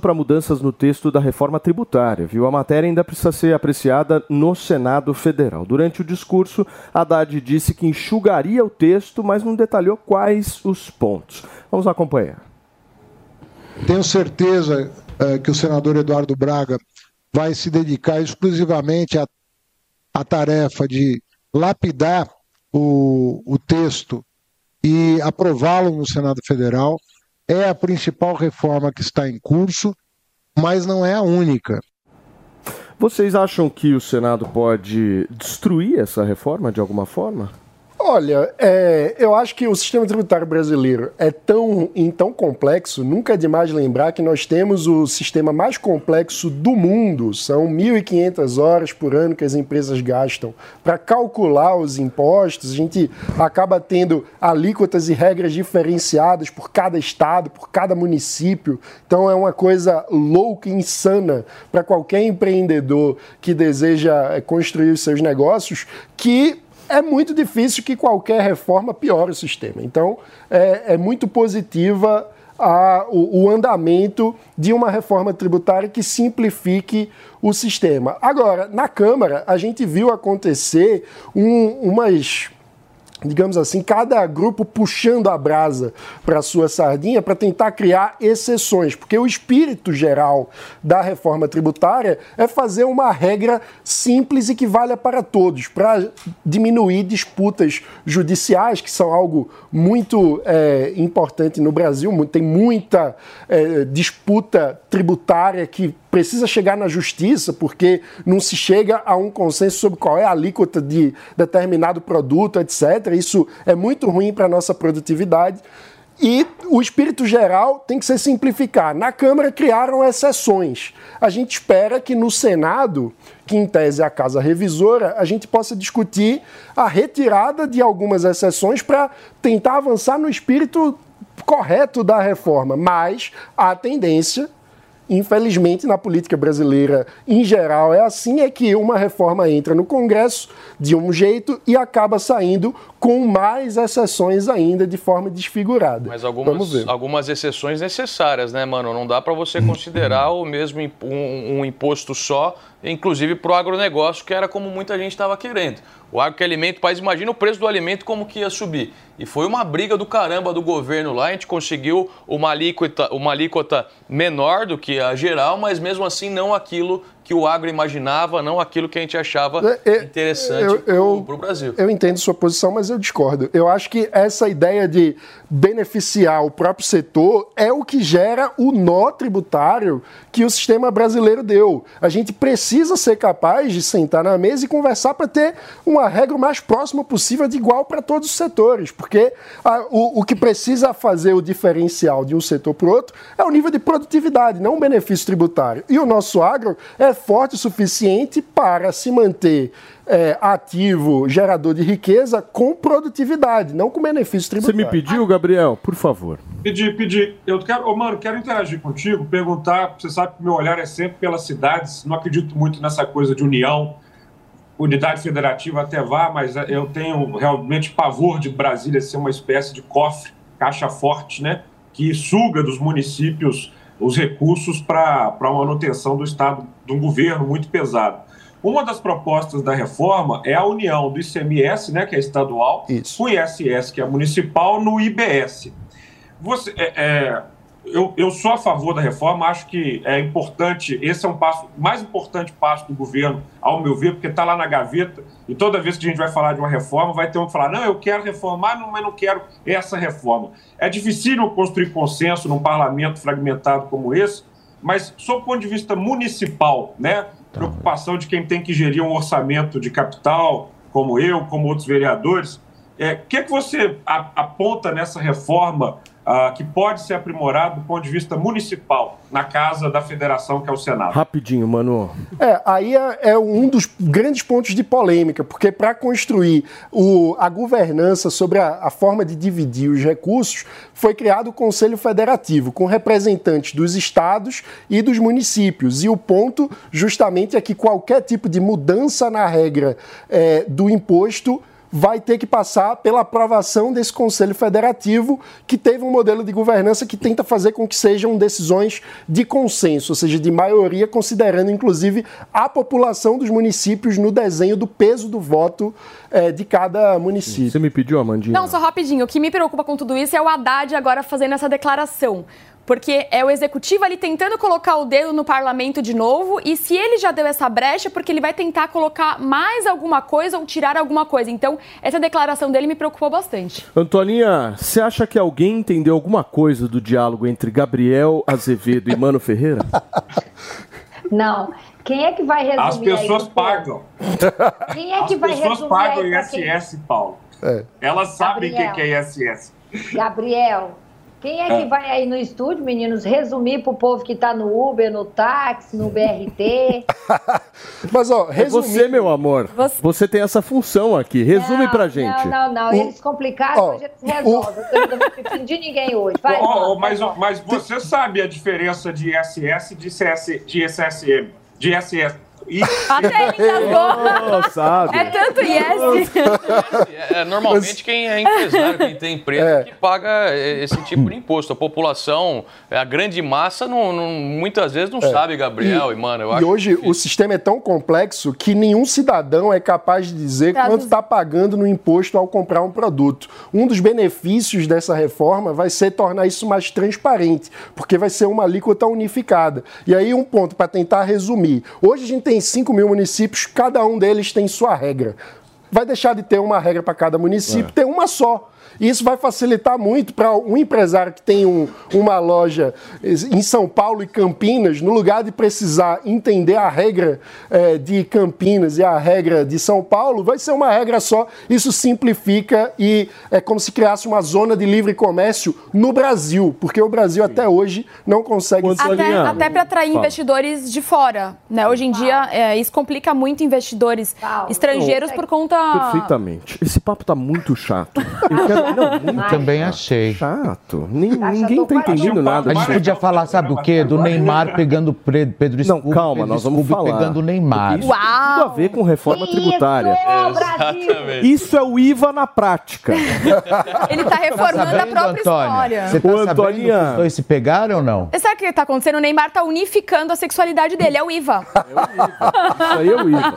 para mudanças no texto da reforma tributária, viu? A matéria ainda precisa ser apreciada no Senado Federal. Durante o discurso, Haddad disse que enxugaria o texto, mas não detalhou quais os pontos. Vamos acompanhar. Tenho certeza eh, que o senador Eduardo Braga vai se dedicar exclusivamente à, à tarefa de lapidar o, o texto e aprová-lo no Senado Federal. É a principal reforma que está em curso, mas não é a única. Vocês acham que o Senado pode destruir essa reforma de alguma forma? Olha, é, eu acho que o sistema tributário brasileiro é tão, tão complexo, nunca é demais lembrar que nós temos o sistema mais complexo do mundo. São 1.500 horas por ano que as empresas gastam para calcular os impostos. A gente acaba tendo alíquotas e regras diferenciadas por cada estado, por cada município. Então é uma coisa louca insana para qualquer empreendedor que deseja é, construir os seus negócios, que é muito difícil que qualquer reforma piore o sistema. Então, é, é muito positiva a, o, o, andamento de uma reforma tributária que simplifique o sistema. Agora, na Câmara, a gente viu acontecer um, umas digamos assim, cada grupo puxando a brasa para sua sardinha para tentar criar exceções, porque o espírito geral da reforma tributária é fazer uma regra simples e que valha para todos, para diminuir disputas judiciais, que são algo muito é, importante no Brasil, tem muita é, disputa tributária que precisa chegar na justiça, porque não se chega a um consenso sobre qual é a alíquota de determinado produto, etc. Isso é muito ruim para a nossa produtividade. E o espírito geral tem que ser simplificar. Na Câmara criaram exceções. A gente espera que no Senado, que em tese é a casa revisora, a gente possa discutir a retirada de algumas exceções para tentar avançar no espírito correto da reforma. Mas a tendência infelizmente, na política brasileira em geral é assim, é que uma reforma entra no Congresso de um jeito e acaba saindo com mais exceções ainda de forma desfigurada. Mas algumas, algumas exceções necessárias, né, mano? Não dá para você considerar o mesmo um, um imposto só, inclusive para o agronegócio, que era como muita gente estava querendo. O agro que alimenta o país, imagina o preço do alimento como que ia subir. E foi uma briga do caramba do governo lá, a gente conseguiu uma alíquota, uma alíquota menor do que a geral, mas mesmo assim não aquilo que o agro imaginava, não aquilo que a gente achava interessante eu- para o Brasil. Eu entendo sua posição, mas eu discordo. Eu acho que essa ideia de beneficiar o próprio setor é o que gera o nó tributário que o sistema brasileiro deu. A gente precisa ser capaz de sentar na mesa e conversar para ter uma regra o mais próxima possível de igual para todos os setores, porque ah, o, o que precisa fazer o diferencial de um setor para o outro é o nível de produtividade, não o benefício tributário. E o nosso agro é forte o suficiente para se manter é, ativo, gerador de riqueza, com produtividade, não com benefício Você tributário. me pediu, Gabriel? Por favor. Pedir, pedir. Eu quero, ô, mano, quero interagir contigo, perguntar. Você sabe que meu olhar é sempre pelas cidades. Não acredito muito nessa coisa de união. Unidade federativa até vá, mas eu tenho realmente pavor de Brasília ser uma espécie de cofre, caixa forte, né? Que suga dos municípios os recursos para a manutenção do Estado, de um governo muito pesado. Uma das propostas da reforma é a união do ICMS, né, que é estadual, com o ISS, que é municipal, no IBS. Você, é, é, eu, eu sou a favor da reforma, acho que é importante, esse é um passo, o mais importante passo do governo, ao meu ver, porque está lá na gaveta, e toda vez que a gente vai falar de uma reforma, vai ter um que falar, não, eu quero reformar, não, mas não quero essa reforma. É difícil construir consenso num parlamento fragmentado como esse, mas, sob o ponto de vista municipal, né, preocupação de quem tem que gerir um orçamento de capital, como eu, como outros vereadores, é, o que, é que você a- aponta nessa reforma ah, que pode ser aprimorado do ponto de vista municipal, na casa da federação, que é o Senado. Rapidinho, Manu. É, aí é, é um dos grandes pontos de polêmica, porque para construir o, a governança sobre a, a forma de dividir os recursos, foi criado o Conselho Federativo, com representantes dos estados e dos municípios. E o ponto, justamente, é que qualquer tipo de mudança na regra é, do imposto vai ter que passar pela aprovação desse Conselho Federativo, que teve um modelo de governança que tenta fazer com que sejam decisões de consenso, ou seja, de maioria, considerando inclusive a população dos municípios no desenho do peso do voto eh, de cada município. Você me pediu, Amandinha? Não, só rapidinho. O que me preocupa com tudo isso é o Haddad agora fazendo essa declaração. Porque é o executivo ali tentando colocar o dedo no parlamento de novo, e se ele já deu essa brecha, é porque ele vai tentar colocar mais alguma coisa ou tirar alguma coisa. Então, essa declaração dele me preocupou bastante. Antoninha, você acha que alguém entendeu alguma coisa do diálogo entre Gabriel Azevedo e Mano Ferreira? Não. Quem é que vai resumir As pessoas aí pagam. Quem é que As vai pessoas resumir pagam aí pra quem- ISS, Paulo. Elas sabem o que é ISS. Gabriel, quem é que É. vai aí no estúdio, meninos, resumir pro povo que tá no Uber, no táxi, no BRT? Mas, ó, É você, meu amor. Você... tem essa função aqui. Resume pra gente. Não, não, não. Eles complicaram, hoje eles resolvem. Eu tô dando pepino de ninguém hoje. Vai, Ó, mas, mas você sabe a diferença de ISS e de, CS, de SSM? De SS. E... Até ele engasgou. Oh, sabe. É tanto yes. É, normalmente quem é empresário, quem tem empresa, que paga esse tipo de imposto. A população, a grande massa, não, não- muitas vezes não sabe, Gabriel e, mano, eu É. E acho hoje o sistema é tão complexo que nenhum cidadão é capaz de dizer Traduz- quanto está pagando no imposto ao comprar um produto. Um dos benefícios dessa reforma vai ser tornar isso mais transparente, porque vai ser uma alíquota unificada. E aí, um ponto para tentar resumir: hoje a gente tem 5 mil municípios, cada um deles tem sua regra. Vai deixar de ter uma regra para cada município, ter uma só. E isso vai facilitar muito para um empresário que tem um- uma loja em São Paulo e Campinas, no lugar de precisar entender a regra eh, de Campinas e a regra de São Paulo, vai ser uma regra só. Isso simplifica e é como se criasse uma zona de livre comércio no Brasil, porque o Brasil até hoje não consegue. Até, até para atrair investidores de fora. Né? Hoje em dia, é, isso complica muito investidores estrangeiros por conta. Perfeitamente. Esse papo tá muito chato. Eu quero... Não, Também achei. chato. Nem- ninguém tá entendendo nada. A gente podia falar, sabe o quê? Do Neymar pegando Pedro Não, Scooby, calma, Pedro nós vamos Scooby falar. pegando o Neymar. Isso tem tudo a ver com reforma tributária. Exatamente. Isso é o IVA na prática. Ele tá reformando a sabendo, própria Antônia? história. Você tá Ô, sabendo que os dois se pegaram ou não? Sabe o que tá acontecendo? O Neymar tá unificando a sexualidade dele, é o IVA. Isso aí é o IVA.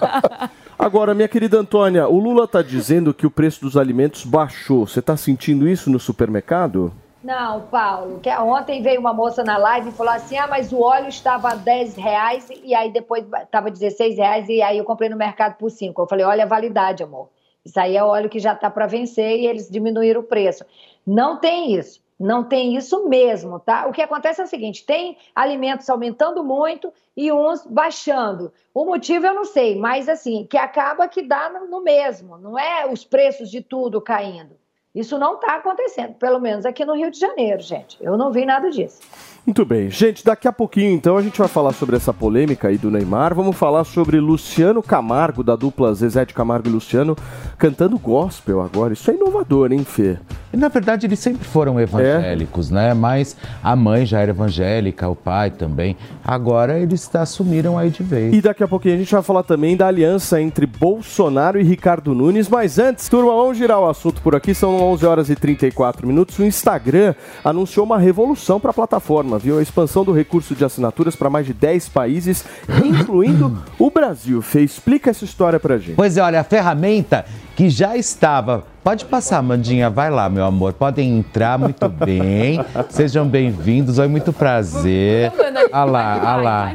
Agora, minha querida Antônia, o Lula tá dizendo que o preço dos alimentos baixou. Você tá sentindo isso no supermercado? Não, Paulo, que ontem veio uma moça na live e falou assim: ah, mas o óleo estava a 10 reais e aí depois estava 16 reais e aí eu comprei no mercado por 5. Eu falei: olha a validade, amor. Isso aí é óleo que já está para vencer e eles diminuíram o preço. Não tem isso. Não tem isso mesmo, tá? O que acontece é o seguinte: tem alimentos aumentando muito e uns baixando. O motivo eu não sei, mas assim, que acaba que dá no- mesmo, não é os preços de tudo caindo. Isso não está acontecendo, pelo menos aqui no Rio de Janeiro, gente. Eu não vi nada disso. Muito bem. Gente, daqui a pouquinho, então, a gente vai falar sobre essa polêmica aí do Neymar. Vamos falar sobre Luciano Camargo, da dupla Zezé de Camargo e Luciano, cantando gospel agora. Isso é inovador, hein, Fê? E, na verdade, eles sempre foram evangélicos, né? Mas a mãe já era evangélica, o pai também. Agora eles assumiram aí de vez. E daqui a pouquinho a gente vai falar também da aliança entre Bolsonaro e Ricardo Nunes. Mas antes, turma, vamos girar o assunto por aqui. São 11 horas e 34 minutos. O Instagram anunciou uma revolução para a plataforma, viu? A expansão do recurso de assinaturas para mais de 10 países, incluindo o Brasil. Fê, explica essa história pra gente. Pois é, olha, a ferramenta que já estava. Pode passar, Mandinha, vai lá, meu amor. Podem entrar muito bem. Sejam bem-vindos, oi, muito prazer. Olha lá, olha lá.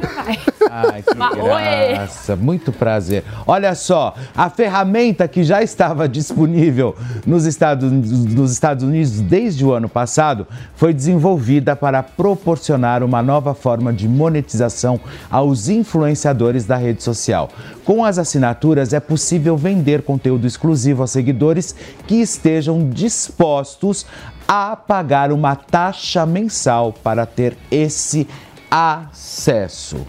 Ai, que graça, muito prazer. Olha só, a ferramenta que já estava disponível nos Estados, nos Estados Unidos desde o ano passado foi desenvolvida para proporcionar uma nova forma de monetização aos influenciadores da rede social. Com as assinaturas é possível vender conteúdo exclusivo aos seguidores que estejam dispostos a pagar uma taxa mensal para ter esse acesso.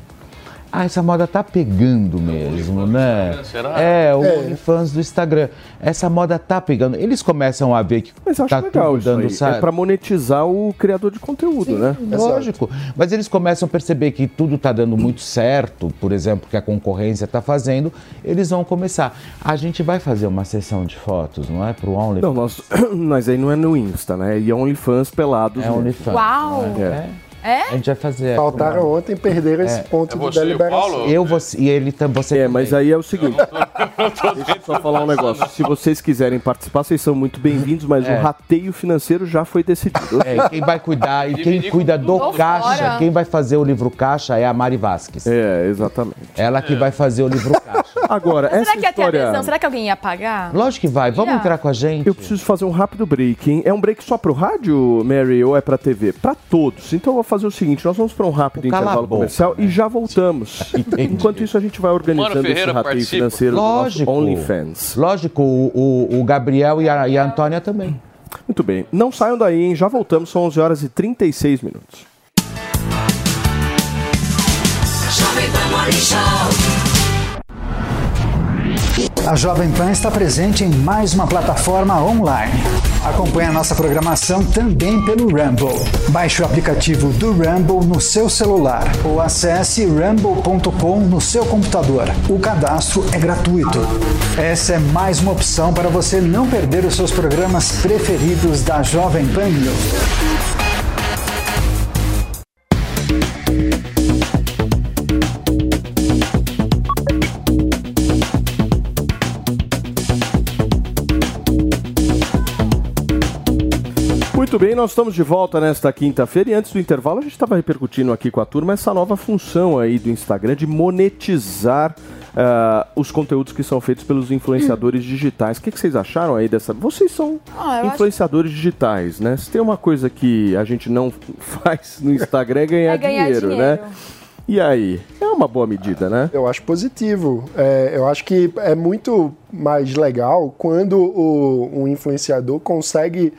Ah, essa moda tá pegando mesmo, né? Será? É, o É. OnlyFans do Instagram. Essa moda tá pegando. Eles começam a ver que Mas eu acho tá legal tudo isso dando aí. certo. É pra monetizar o criador de conteúdo, né? Lógico, mas eles começam a perceber que tudo está dando muito certo, por exemplo, que a concorrência está fazendo, eles vão começar. A gente vai fazer uma sessão de fotos, não é? Para o OnlyFans? Não, nós, mas aí não é no Insta, né? E é OnlyFans pelados. É mesmo. OnlyFans. Uau! É. É? A gente vai fazer. Faltaram ontem, perderam esse É. ponto É de você deliberação. Paulo? Eu, você e ele também. Você É, mas aí é o seguinte. Deixa eu só falar um negócio. Se vocês quiserem participar, vocês são muito bem-vindos, mas É. o rateio financeiro já foi decidido. É, e quem vai cuidar e quem cuida do caixa, fora. quem vai fazer o livro caixa é a Mari Vasques. É, exatamente. Ela que vai fazer o livro caixa. Agora, essa Será que ia ter história... adesão? Será que alguém ia pagar? Lógico que vai. Vamos Ia. entrar com a gente. Eu preciso fazer um rápido break, hein? É um break só pro rádio, Mary, ou é pra TV? Pra todos. Então eu vou fazer o seguinte, nós vamos pra um rápido intervalo comercial e já voltamos. Enquanto isso, a gente vai organizando esse rateio participa. financeiro do Lógico. nosso OnlyFans. Lógico, o, o- o Gabriel e a, e a Antônia também. Muito bem. Não saiam daí, hein? Já voltamos, são 11 horas e 36 minutos. A Jovem Pan está presente em mais uma plataforma online. Acompanhe a nossa programação também pelo Rumble. Baixe o aplicativo do Rumble no seu celular ou acesse rumble.com no seu computador. O cadastro é gratuito. Essa é mais uma opção para você não perder os seus programas preferidos da Jovem Pan News. Muito bem, nós estamos de volta nesta quinta-feira e antes do intervalo a gente estava repercutindo aqui com a turma essa nova função aí do Instagram de monetizar ah, os conteúdos que são feitos pelos influenciadores digitais. O que, que vocês acharam aí dessa? Vocês são Ah, eu acho- influenciadores digitais, né? Se tem uma coisa que a gente não faz no Instagram é ganhar, É ganhar dinheiro, né? dinheiro. E aí? É uma boa medida, né? Eu acho positivo. É, eu acho que é muito mais legal quando o, um influenciador consegue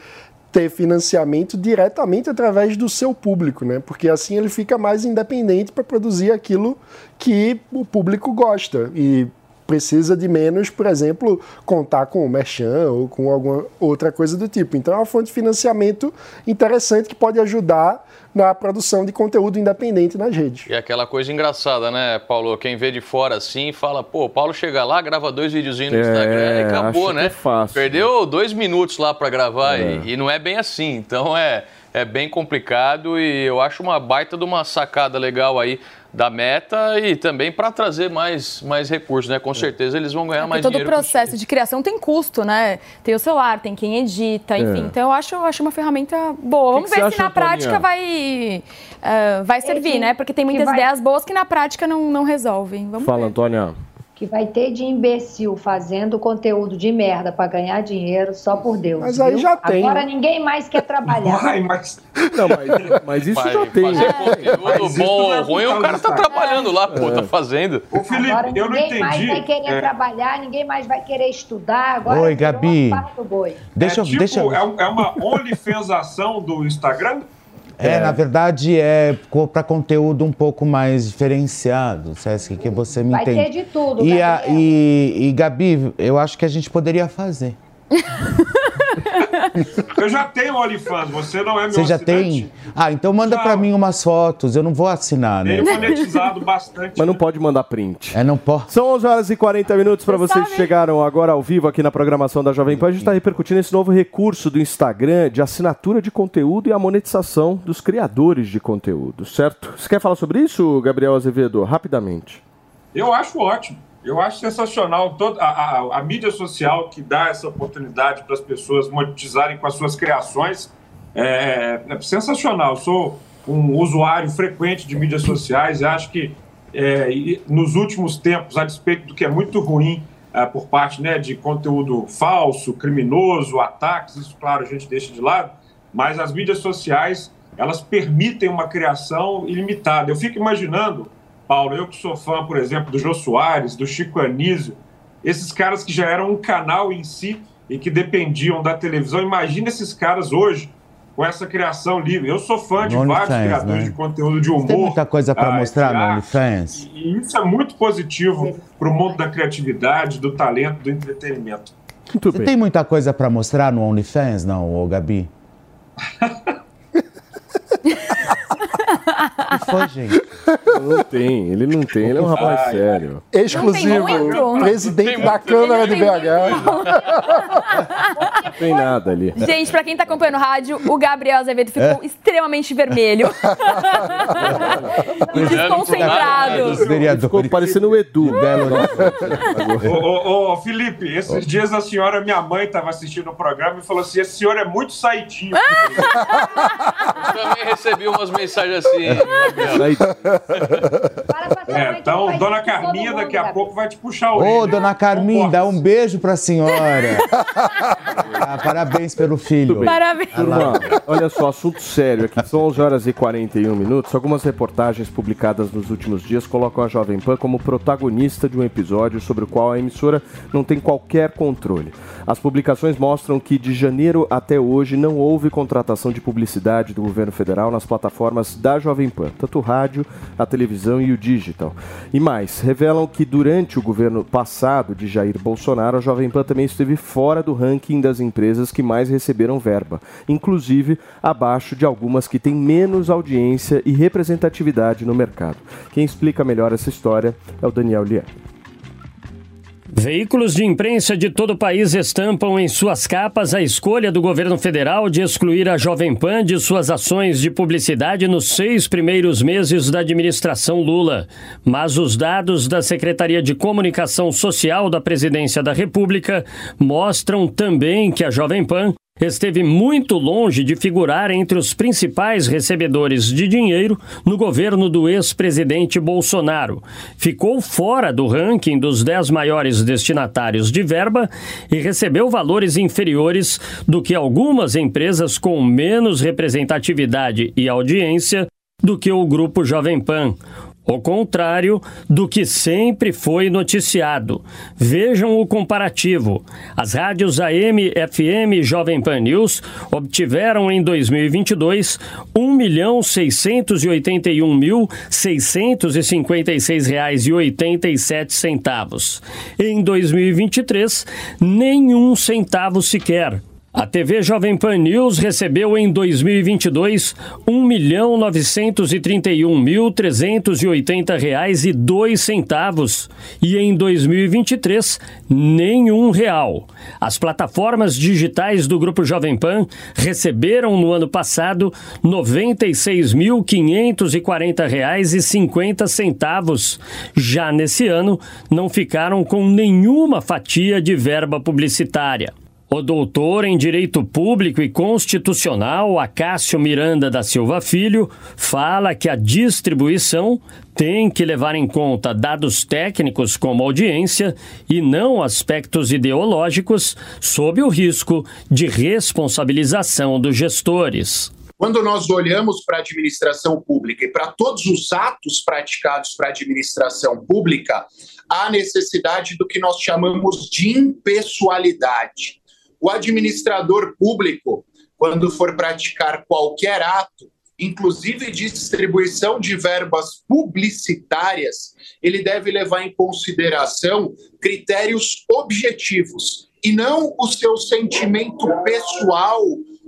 ter financiamento diretamente através do seu público, né? Porque assim ele fica mais independente para produzir aquilo que o público gosta e precisa de menos, por exemplo, contar com o merchan ou com alguma outra coisa do tipo. Então é uma fonte de financiamento interessante que pode ajudar na produção de conteúdo independente nas redes. E aquela coisa engraçada, né, Paulo? Quem vê de fora assim fala, pô, o Paulo chega lá, grava dois videozinhos no É, Instagram e acabou, que né? é fácil. Perdeu dois minutos lá pra gravar É. e, e não é bem assim. Então é, é bem complicado e eu acho uma baita de uma sacada legal aí da meta e também para trazer mais, mais recursos, né? Com certeza eles vão ganhar Porque mais todo o dinheiro. com processo de criação tem custo, né? Tem o celular, tem quem edita, enfim. É. Então eu acho, eu acho uma ferramenta boa. Vamos que ver se na acha, Antônia? prática vai, ah, vai servir, que- né? Porque tem que muitas vai- ideias boas que na prática não, não resolvem. Vamos Fala, ver. Antônia. Que vai ter de imbecil fazendo conteúdo de merda para ganhar dinheiro só por Deus. Mas aí viu? já tem, Agora né? ninguém mais quer trabalhar. mas... Não, mas, mas isso Vai já tem. fazer né? conteúdo bom é ou ruim, o cara tá Instagram. trabalhando lá, pô, É. tá fazendo. Ô, Felipe, Agora eu não ninguém mais entendi. vai querer é, trabalhar, ninguém mais vai querer estudar. Agora Oi, Gabi. Deixa é eu. tipo, deixa eu... é, é uma OnlyFansação do Instagram? É, na verdade, é para conteúdo um pouco mais diferenciado, Sesc, que você me Vai entende. ter de tudo, E, a- Gabriel. e, e, Gabi, eu acho que a gente poderia fazer. Eu já tenho OnlyFans, você não é meu Você já assinante? tem? Ah, então manda para mim umas fotos, eu não vou assinar, né? Tenho monetizado bastante. Mas não pode mandar print. É, não pode. São 11 horas e 40 minutos para Você vocês que chegaram agora ao vivo aqui na programação da Jovem Pan. A gente está repercutindo esse novo recurso do Instagram de assinatura de conteúdo e a monetização dos criadores de conteúdo, certo? Você quer falar sobre isso, Gabriel Azevedo? Rapidamente. Eu acho ótimo. Eu acho sensacional toda a, a- a mídia social que dá essa oportunidade para as pessoas monetizarem com as suas criações. É, é sensacional. Eu sou um usuário frequente de mídias sociais e acho que é, nos últimos tempos, a despeito do que é muito ruim é, por parte né, de conteúdo falso, criminoso, ataques, isso, claro, a gente deixa de lado, mas as mídias sociais, elas permitem uma criação ilimitada. Eu fico imaginando, Paulo, eu que sou fã, por exemplo, do Jô Soares, do Chico Anísio, esses caras que já eram um canal em si e que dependiam da televisão, imagina esses caras hoje com essa criação livre. Eu sou fã de No vários OnlyFans, criadores né? de conteúdo de humor. Tem muita coisa para ah, mostrar no OnlyFans? E isso é muito positivo para o mundo da criatividade, do talento, do entretenimento. Você tem muita coisa para mostrar no OnlyFans, não, ô Gabi? Que foi, gente? Não tem, ele não tem, ele é um rapaz Ai, sério. Exclusivo. Presidente da Câmara de BH. Não tem nada ali. Gente, pra quem tá acompanhando o rádio, o Gabriel Azevedo ficou É? extremamente vermelho. Desconcentrado. Ficou parecendo o Edu. ô, ô, ô, Felipe, esses dias a senhora, minha mãe, estava assistindo o programa e falou assim: esse senhor é muito saitinho. Também recebi umas mensagens assim. Gabriel. É, então, dona Carminha daqui a pouco vai te puxar orelha. Ô, dona Carmin, dá um beijo pra senhora. Ah, parabéns pelo filho. Parabéns. Turma, olha só, assunto sério aqui. São 11 horas e 41 minutos. Algumas reportagens publicadas nos últimos dias colocam a Jovem Pan como protagonista de um episódio sobre o qual a emissora não tem qualquer controle. As publicações mostram que de janeiro até hoje não houve contratação de publicidade do governo federal nas plataformas da Jovem Pan, tanto o rádio, a televisão e o digital. E mais, revelam que durante o governo passado de Jair Bolsonaro, a Jovem Pan também esteve fora do ranking das empresas que mais receberam verba, inclusive abaixo de algumas que têm menos audiência e representatividade no mercado. Quem explica melhor essa história é o Daniel Lian. Veículos de imprensa de todo o país estampam em suas capas a escolha do governo federal de excluir a Jovem Pan de suas ações de publicidade nos seis primeiros meses da administração Lula. Mas os dados da Secretaria de Comunicação Social da Presidência da República mostram também que a Jovem Pan esteve muito longe de figurar entre os principais recebedores de dinheiro no governo do ex-presidente Bolsonaro. Ficou fora do ranking dos 10 maiores destinatários de verba e recebeu valores inferiores do que algumas empresas com menos representatividade e audiência do que o grupo Jovem Pan. O contrário do que sempre foi noticiado. Vejam o comparativo. As rádios AM, FM e Jovem Pan News obtiveram em 2022 R$ 1.651.656,87. Em 2023, nenhum centavo sequer. A TV Jovem Pan News recebeu em 2022 1.931.380 reais e dois centavos em 2023 nenhum real. As plataformas digitais do grupo Jovem Pan receberam no ano passado 96.540 reais e 50 centavos. Já nesse ano não ficaram com nenhuma fatia de verba publicitária. O doutor em Direito Público e Constitucional, Acácio Miranda da Silva Filho, fala que a distribuição tem que levar em conta dados técnicos como audiência e não aspectos ideológicos, sob o risco de responsabilização dos gestores. Quando nós olhamos para a administração pública e para todos os atos praticados para a administração pública, há necessidade do que nós chamamos de impessoalidade o administrador público, quando for praticar qualquer ato, inclusive de distribuição de verbas publicitárias, ele deve levar em consideração critérios objetivos e não o seu sentimento pessoal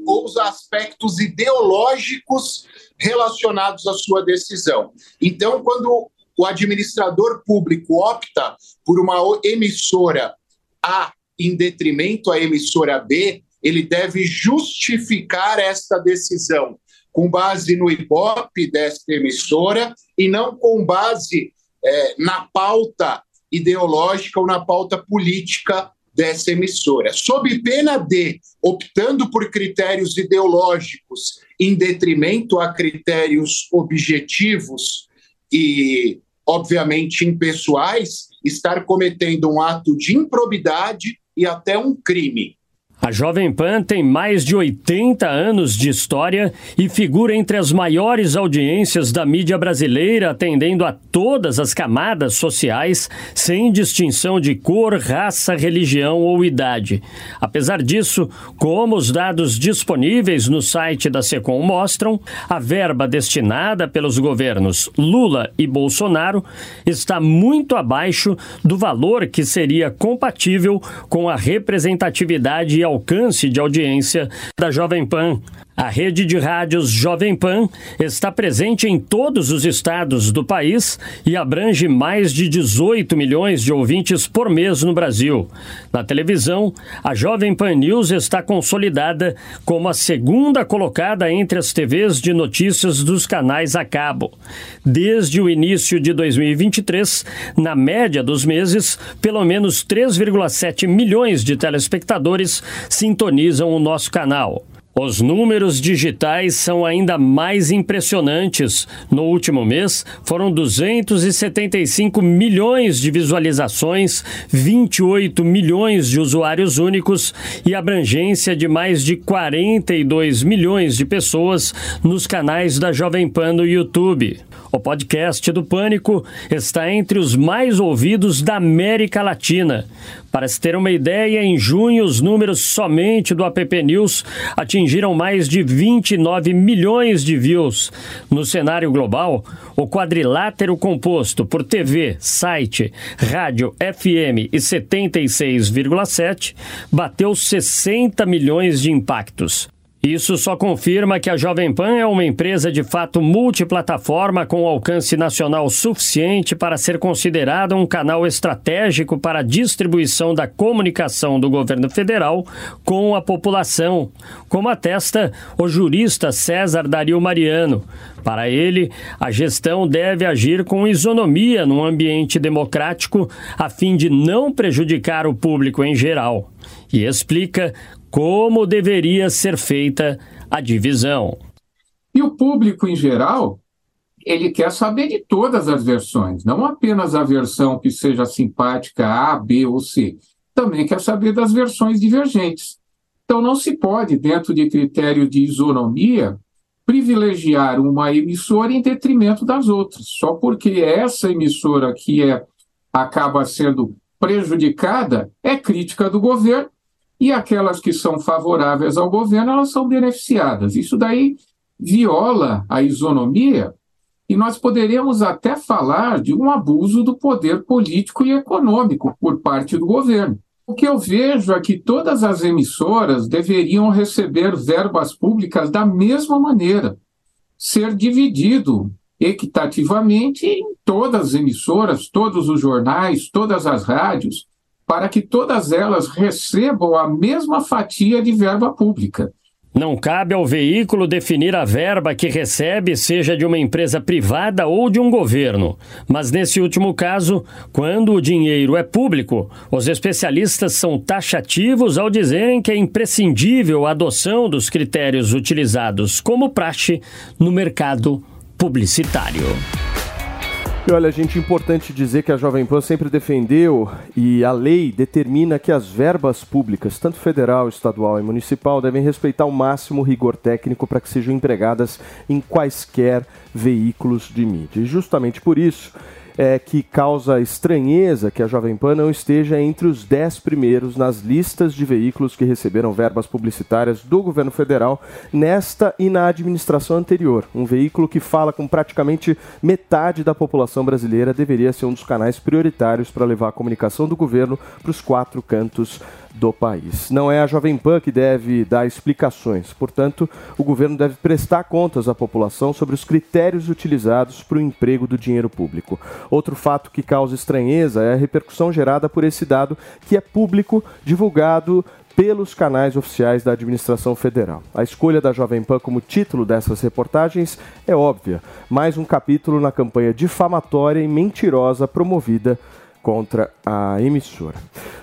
ou os aspectos ideológicos relacionados à sua decisão. Então, quando o administrador público opta por uma emissora A em detrimento à emissora B, ele deve justificar esta decisão com base no Ibope desta emissora e não com base é, na pauta ideológica ou na pauta política dessa emissora. Sob pena de, optando por critérios ideológicos em detrimento a critérios objetivos e obviamente impessoais, estar cometendo um ato de improbidade e até um crime. A Jovem Pan tem mais de 80 anos de história e figura entre as maiores audiências da mídia brasileira, atendendo a todas as camadas sociais, sem distinção de cor, raça, religião ou idade. Apesar disso, como os dados disponíveis no site da Secom mostram, a verba destinada pelos governos Lula e Bolsonaro está muito abaixo do valor que seria compatível com a representatividade e alcance de audiência da Jovem Pan. A rede de rádios Jovem Pan está presente em todos os estados do país e abrange mais de 18 milhões de ouvintes por mês no Brasil. Na televisão, a Jovem Pan News está consolidada como a segunda colocada entre as TVs de notícias dos canais a cabo. Desde o início de 2023, na média dos meses, pelo menos 3,7 milhões de telespectadores sintonizam o nosso canal. Os números digitais são ainda mais impressionantes. No último mês, foram 275 milhões de visualizações, 28 milhões de usuários únicos e abrangência de mais de 42 milhões de pessoas nos canais da Jovem Pan no YouTube. O podcast do Pânico está entre os mais ouvidos da América Latina. Para se ter uma ideia, em junho os números somente do App News atingiram mais de 29 milhões de views. No cenário global, o quadrilátero composto por TV, site, rádio, FM e 76,7 bateu 60 milhões de impactos. Isso só confirma que a Jovem Pan é uma empresa de fato multiplataforma com alcance nacional suficiente para ser considerada um canal estratégico para a distribuição da comunicação do governo federal com a população, como atesta o jurista César Dario Mariano. Para ele, a gestão deve agir com isonomia num ambiente democrático a fim de não prejudicar o público em geral. E explica como deveria ser feita a divisão. E o público em geral, ele quer saber de todas as versões, não apenas a versão que seja simpática A, B ou C. Também quer saber das versões divergentes. Então não se pode, dentro de critério de isonomia, privilegiar uma emissora em detrimento das outras, só porque essa emissora que é acaba sendo prejudicada é crítica do governo e aquelas que são favoráveis ao governo, elas são beneficiadas. Isso daí viola a isonomia e nós poderíamos até falar de um abuso do poder político e econômico por parte do governo. O que eu vejo é que todas as emissoras deveriam receber verbas públicas da mesma maneira, ser dividido equitativamente em todas as emissoras, todos os jornais, todas as rádios, para que todas elas recebam a mesma fatia de verba pública. Não cabe ao veículo definir a verba que recebe, seja de uma empresa privada ou de um governo. Mas nesse último caso, quando o dinheiro é público, os especialistas são taxativos ao dizerem que é imprescindível a adoção dos critérios utilizados como praxe no mercado publicitário. E olha, gente, importante dizer que a Jovem Pan sempre defendeu e a lei determina que as verbas públicas, tanto federal, estadual e municipal, devem respeitar o máximo rigor técnico para que sejam empregadas em quaisquer veículos de mídia. E justamente por isso, é, que causa estranheza que a Jovem Pan não esteja entre os dez primeiros nas listas de veículos que receberam verbas publicitárias do governo federal nesta e na administração anterior. Um veículo que fala com praticamente metade da população brasileira deveria ser um dos canais prioritários para levar a comunicação do governo para os quatro cantos do país. Não é a Jovem Pan que deve dar explicações, portanto, o governo deve prestar contas à população sobre os critérios utilizados para o emprego do dinheiro público. Outro fato que causa estranheza é a repercussão gerada por esse dado que é público, divulgado pelos canais oficiais da administração federal. A escolha da Jovem Pan como título dessas reportagens é óbvia, mais um capítulo na campanha difamatória e mentirosa promovida contra a emissora.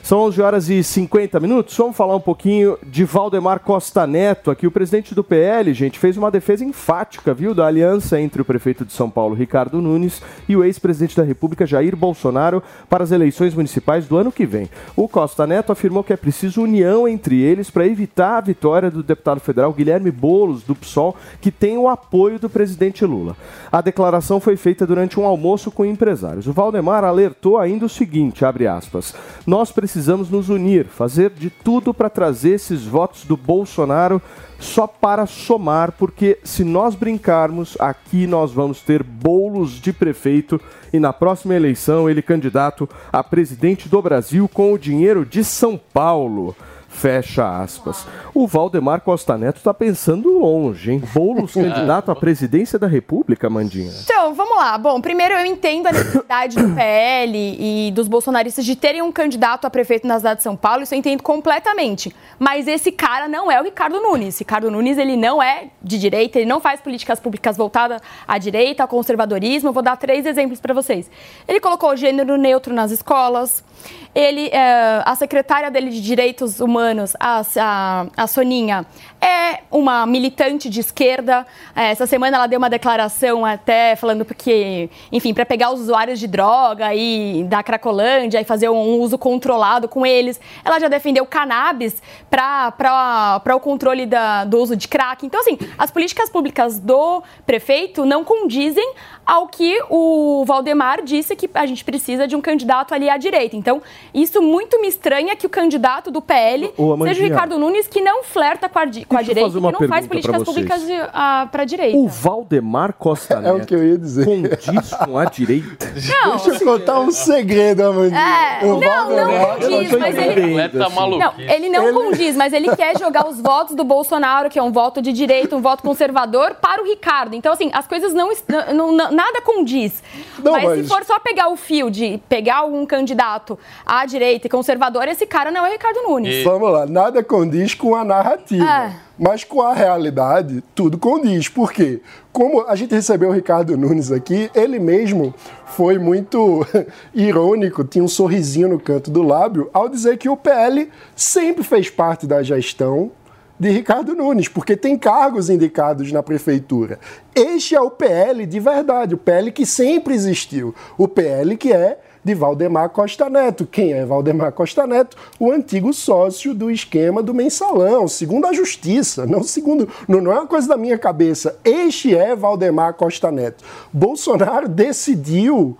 São 11 horas e 50 minutos. Vamos falar um pouquinho de Valdemar Costa Neto. Aqui, o presidente do PL, gente, fez uma defesa enfática, viu, da aliança entre o prefeito de São Paulo, Ricardo Nunes, e o ex-presidente da República, Jair Bolsonaro, para as eleições municipais do ano que vem. O Costa Neto afirmou que é preciso união entre eles para evitar a vitória do deputado federal Guilherme Boulos, do PSOL, que tem o apoio do presidente Lula. A declaração foi feita durante um almoço com empresários. O Valdemar alertou ainda o seguinte, abre aspas, nós precisamos nos unir, fazer de tudo para trazer esses votos do Bolsonaro só para somar, porque se nós brincarmos, aqui nós vamos ter bolos de prefeito e na próxima eleição ele candidato a presidente do Brasil com o dinheiro de São Paulo. Fecha aspas. O Valdemar Costa Neto está pensando longe, hein? Boulos candidato à presidência da República, Mandinha. Então, vamos lá. Bom, primeiro eu entendo a necessidade do PL e dos bolsonaristas de terem um candidato a prefeito na cidade de São Paulo, isso eu entendo completamente. Mas esse cara não é o Ricardo Nunes. Ricardo Nunes, ele não é de direita, ele não faz políticas públicas voltadas à direita, ao conservadorismo. Eu vou dar três exemplos para vocês. Ele colocou o gênero neutro nas escolas, ele, é, a secretária dele de Direitos Humanos, a, a, a, Soninha, é uma militante de esquerda. É, essa semana ela deu uma declaração até falando que, enfim, para pegar os usuários de droga e da Cracolândia e fazer um uso controlado com eles. Ela já defendeu cannabis para o controle da, do uso de crack. Então, assim, as políticas públicas do prefeito não condizem ao que o Valdemar disse que a gente precisa de um candidato ali à direita. Então, isso muito me estranha que o candidato do PL seja o Ricardo Nunes, que não flerta com a, com a direita, que não faz políticas públicas para a direita. O Valdemar Costa Neto é o que eu ia dizer. condiz com a direita? Não, Deixa eu contar um segredo, Amandinha. É, o não, não condiz, mas ele... Tá Não, ele não ele... condiz, mas ele quer jogar os votos do Bolsonaro, que é um voto de direita, um voto conservador, para o Ricardo. Então, assim, as coisas não... não, não nada condiz. Não, mas, mas se for só pegar o fio de pegar um candidato à direita e conservador, esse cara não é o Ricardo Nunes. Vamos lá, nada condiz com a narrativa. É. Mas com a realidade, tudo condiz. Por quê? Como a gente recebeu o Ricardo Nunes aqui, ele mesmo foi muito irônico, tinha um sorrisinho no canto do lábio, ao dizer que o PL sempre fez parte da gestão de Ricardo Nunes, porque tem cargos indicados na prefeitura. Este é o PL de verdade, o PL que sempre existiu, o PL que é de Valdemar Costa Neto. Quem é Valdemar Costa Neto? O antigo sócio do esquema do mensalão, segundo a justiça, não segundo, não, não é uma coisa da minha cabeça. Este é Valdemar Costa Neto. Bolsonaro decidiu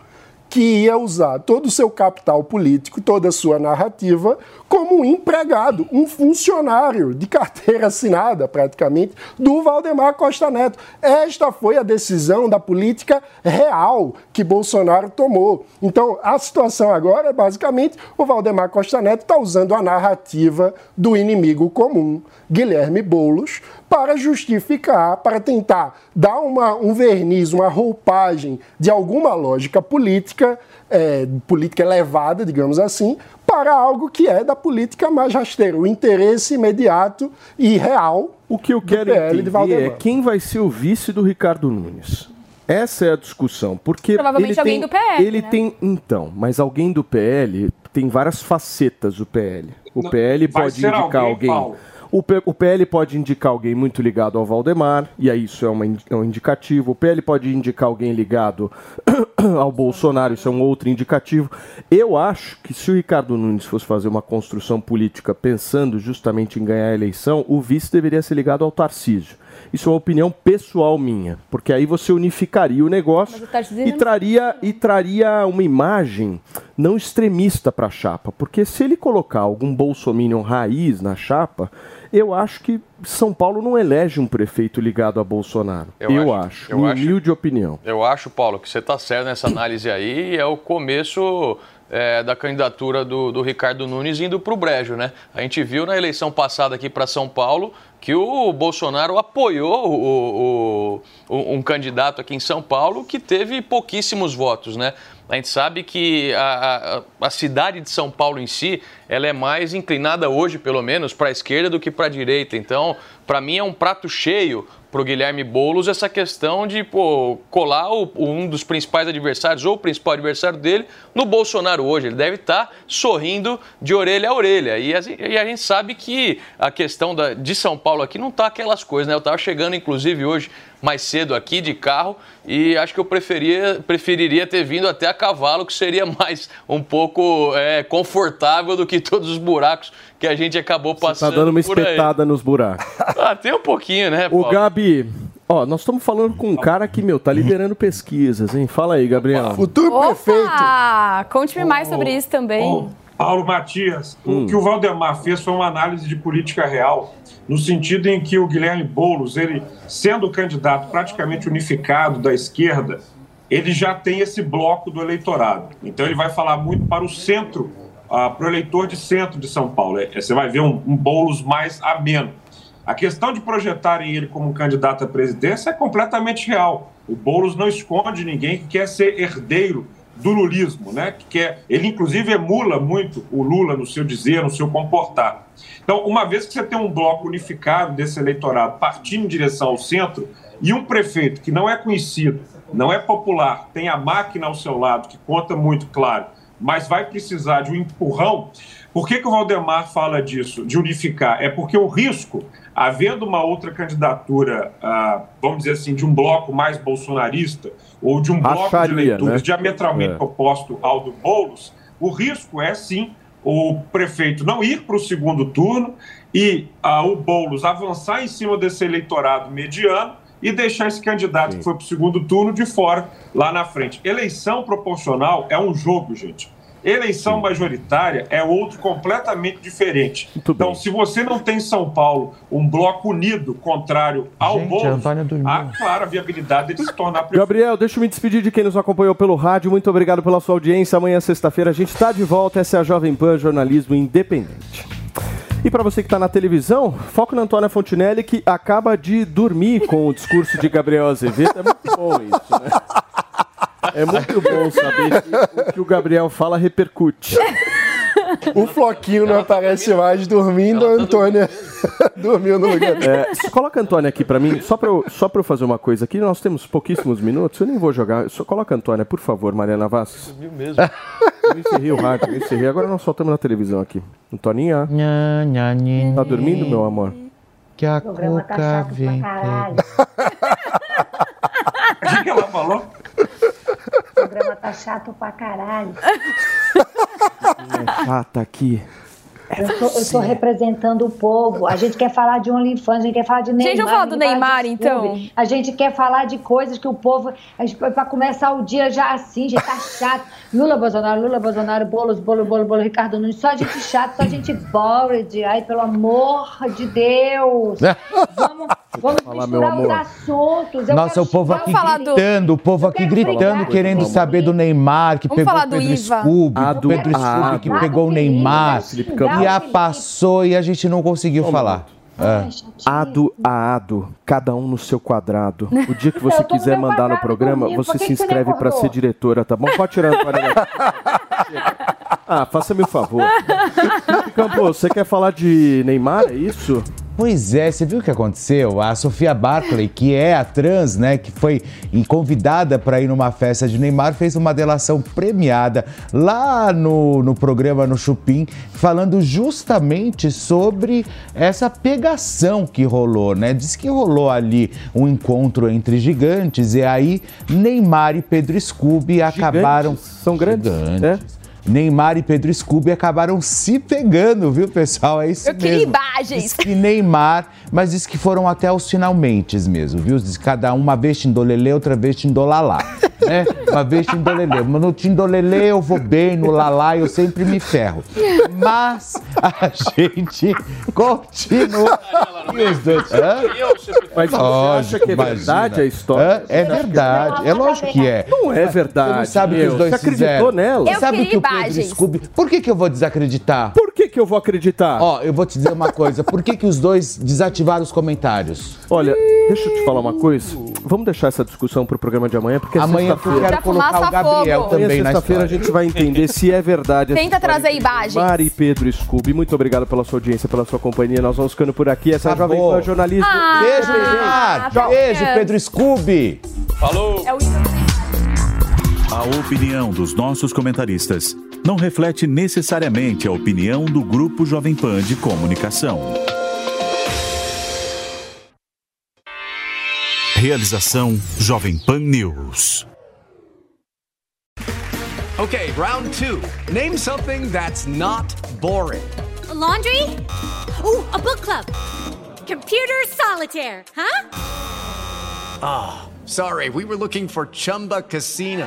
que ia usar todo o seu capital político, toda a sua narrativa, como um empregado, um funcionário de carteira assinada, praticamente, do Valdemar Costa Neto. Esta foi a decisão da política real que Bolsonaro tomou. Então, a situação agora é basicamente o Valdemar Costa Neto está usando a narrativa do inimigo comum, Guilherme Boulos, para justificar, para tentar dar uma, um verniz, uma roupagem de alguma lógica política, é, política elevada, digamos assim, para algo que é da política mais rasteira, o interesse imediato e real. O que eu quero entender é quem vai ser o vice do Ricardo Nunes. Essa é a discussão, porque Provavelmente ele alguém tem, do PL, ele né? tem então, mas alguém do PL tem várias facetas do PL. O PL vai pode indicar alguém, alguém. O, P- o PL pode indicar alguém muito ligado ao Valdemar, e aí isso é, uma é um indicativo. O PL pode indicar alguém ligado ao Bolsonaro, isso é um outro indicativo. Eu acho que se o Ricardo Nunes fosse fazer uma construção política pensando justamente em ganhar a eleição, o vice deveria ser ligado ao Tarcísio. Isso é uma opinião pessoal minha, porque aí você unificaria o negócio e traria, e traria uma imagem não extremista para a chapa. Porque se ele colocar algum bolsominion raiz na chapa, eu acho que São Paulo não elege um prefeito ligado a Bolsonaro. Eu, Eu acho. acho, eu acho. humilde opinião. Eu acho, Paulo, que você está certo nessa análise aí. É o começo é, da candidatura do, do Ricardo Nunes indo para o Brejo, né? A gente viu na eleição passada aqui para São Paulo que o Bolsonaro apoiou o, o, o, um candidato aqui em São Paulo que teve pouquíssimos votos, né? A gente sabe que a, a, a, cidade de São Paulo em si, ela é mais inclinada hoje, pelo menos, para a esquerda do que para a direita. Então, para mim é um prato cheio para o Guilherme Boulos essa questão de pô, colar o, um dos principais adversários, ou o principal adversário dele, no Bolsonaro hoje. Ele deve estar tá sorrindo de orelha a orelha. E a, e a gente sabe que a questão da, de São Paulo aqui não está aquelas coisas, né? Eu estava chegando, inclusive, hoje mais cedo aqui de carro e acho que eu preferia, preferiria ter vindo até a cavalo, que seria mais um pouco é, confortável do que todos os buracos que a gente acabou passando. Você tá dando uma espetada nos buracos. Ah, tem um pouquinho, né, Paulo? O Gabi, Ó, nós estamos falando com um cara que, meu, tá liderando pesquisas, hein? Fala aí, Gabriel. Futuro Opa! prefeito. Conte-me mais sobre isso também. Paulo Matias, hum. o que o Valdemar fez foi uma análise de política real, no sentido em que o Guilherme Boulos, ele sendo candidato praticamente unificado da esquerda, ele já tem esse bloco do eleitorado. Então ele vai falar muito para o centro, uh, para o eleitor de centro de São Paulo. É, você vai ver um, um Boulos mais ameno. A questão de projetarem ele como candidato à presidência é completamente real. O Boulos não esconde ninguém que quer ser herdeiro do lulismo, né? Que quer, ele inclusive emula muito o Lula no seu dizer, no seu comportar. Então, uma vez que você tem um bloco unificado desse eleitorado partindo em direção ao centro e um prefeito que não é conhecido, não é popular, tem a máquina ao seu lado que conta muito, claro, mas vai precisar de um empurrão. Por que, que o Valdemar fala disso, de unificar? É porque o risco havendo uma outra candidatura, ah, vamos dizer assim, de um bloco mais bolsonarista, ou de um bloco Acharia, de leitores né? diametralmente É. oposto ao do Boulos, o risco é sim o prefeito não ir para o segundo turno e ah, o Boulos avançar em cima desse eleitorado mediano e deixar esse candidato que foi para o segundo turno de fora lá na frente. Eleição proporcional é um jogo, gente. Eleição majoritária é outro completamente diferente. então, se você não tem em São Paulo um bloco unido contrário ao Gente, Boulos, há clara viabilidade de se tornar prefeito. Gabriel, deixa eu me despedir de quem nos acompanhou pelo rádio. Muito obrigado pela sua audiência. Amanhã, sexta-feira, a gente está de volta. Essa é a Jovem Pan Jornalismo Independente. E para você que está na televisão, foco na Antônia Fontinelli, que acaba de dormir com o discurso de Gabriel Azevedo. É muito bom isso, né? É muito bom saber que o que o Gabriel fala repercute. O Floquinho não aparece mais dormindo, a Antônia dormiu no lugar dele. É, coloca a Antônia aqui pra mim, só pra, eu, só pra eu fazer uma coisa aqui. Nós temos pouquíssimos minutos, eu nem vou jogar. Só coloca a Antônia, por favor, Mariana Vasques. Viu mesmo? Eu encerrei o rádio, eu encerrei. Agora nós soltamos na televisão aqui. Antoninha. Tá dormindo, meu amor? Que a programa tá chato pra vem. caralho. O que, que ela falou? Tá chato pra caralho. Ah, tá aqui. Eu eu tô representando o povo. A gente quer falar de OnlyFans, a gente quer falar de Neymar. Gente, vamos falar do Neymar, então? A gente quer falar de coisas que o povo. a gente- Pra começar o dia já assim, gente, tá chato. Lula, Bolsonaro, Lula, Bolsonaro, Boulos, Bolo, Bolo, Bolo, Ricardo Nunes. Só gente chata, só gente bored. Ai, pelo amor de Deus. Vamos, vamos Falar, meu misturar os assuntos. Eu Nossa, quero- o povo vamos aqui gritando, o povo aqui gritando, querendo saber do Neymar, que Vamos pegou o do Pedro. Scooby, Ah, o do- Pedro ah, Scooby que pegou o Neymar, Felipe Campos. E a passou e a gente não conseguiu falar. É. Ado a ado, cada um no seu quadrado. O dia que você quiser mandar no programa, comigo, você que se que inscreve acordou? ser diretora, tá bom? Pode tirar a daqui. Ah, faça-me o favor. Campos, você quer falar de Neymar, é isso? Pois é, você viu o que aconteceu? A Sofia Barclay, que é a trans, né, que foi convidada para ir numa festa de Neymar, fez uma delação premiada lá no, no programa no Chupim, falando justamente sobre essa pegação que rolou, né? Diz que rolou ali um encontro entre gigantes e aí Neymar e Pedro Scooby acabaram São grandes, né? Neymar e Pedro Scooby acabaram se pegando, viu, pessoal? É isso Eu mesmo. imagens. Diz que Neymar, mas diz que foram até os finalmente mesmo, viu? Diz que cada um, uma vez Tindolelê, outra vez Tindolalá. Né? Uma vez Tindolelê. Mas no Tindolelê eu vou bem, no Lalá eu sempre me ferro. Mas a gente continua. E os dois. Hã? Mas você acha que é imagina. verdade a história? Hã? É verdade, é lógico que é. Não é verdade. Você não sabe o que os dois Você acreditou fizeram. nela? Eu sabe que o Pedro imagens. Scooby... Por que, que eu vou desacreditar? Por que, que eu vou acreditar? Ó, eu vou te dizer uma coisa. Por que, que os dois desativaram os comentários? Olha, deixa eu te falar uma coisa. Vamos deixar essa discussão pro programa de amanhã, porque é Amanhã eu quero colocar o Gabriel fogo. também Amanhã, na sexta-feira, a gente vai entender se é verdade. essa Tenta trazer imagens. Mari e Pedro Scooby, muito obrigado pela sua audiência, pela sua companhia. Nós vamos ficando por aqui. Essa é a Jovem. Pan Jornalismo. Ah, Beijo. Tchau. Beijo, Pedro Scooby. Falou! É o A opinião dos nossos comentaristas não reflete necessariamente a opinião do Grupo Jovem Pan de Comunicação. Realização Jovem Pan News. Okay, round two. Name something that's not boring. laundry? Ooh, a book club. Computer solitaire, huh? Ah, sorry, we were looking for Chumba Casino.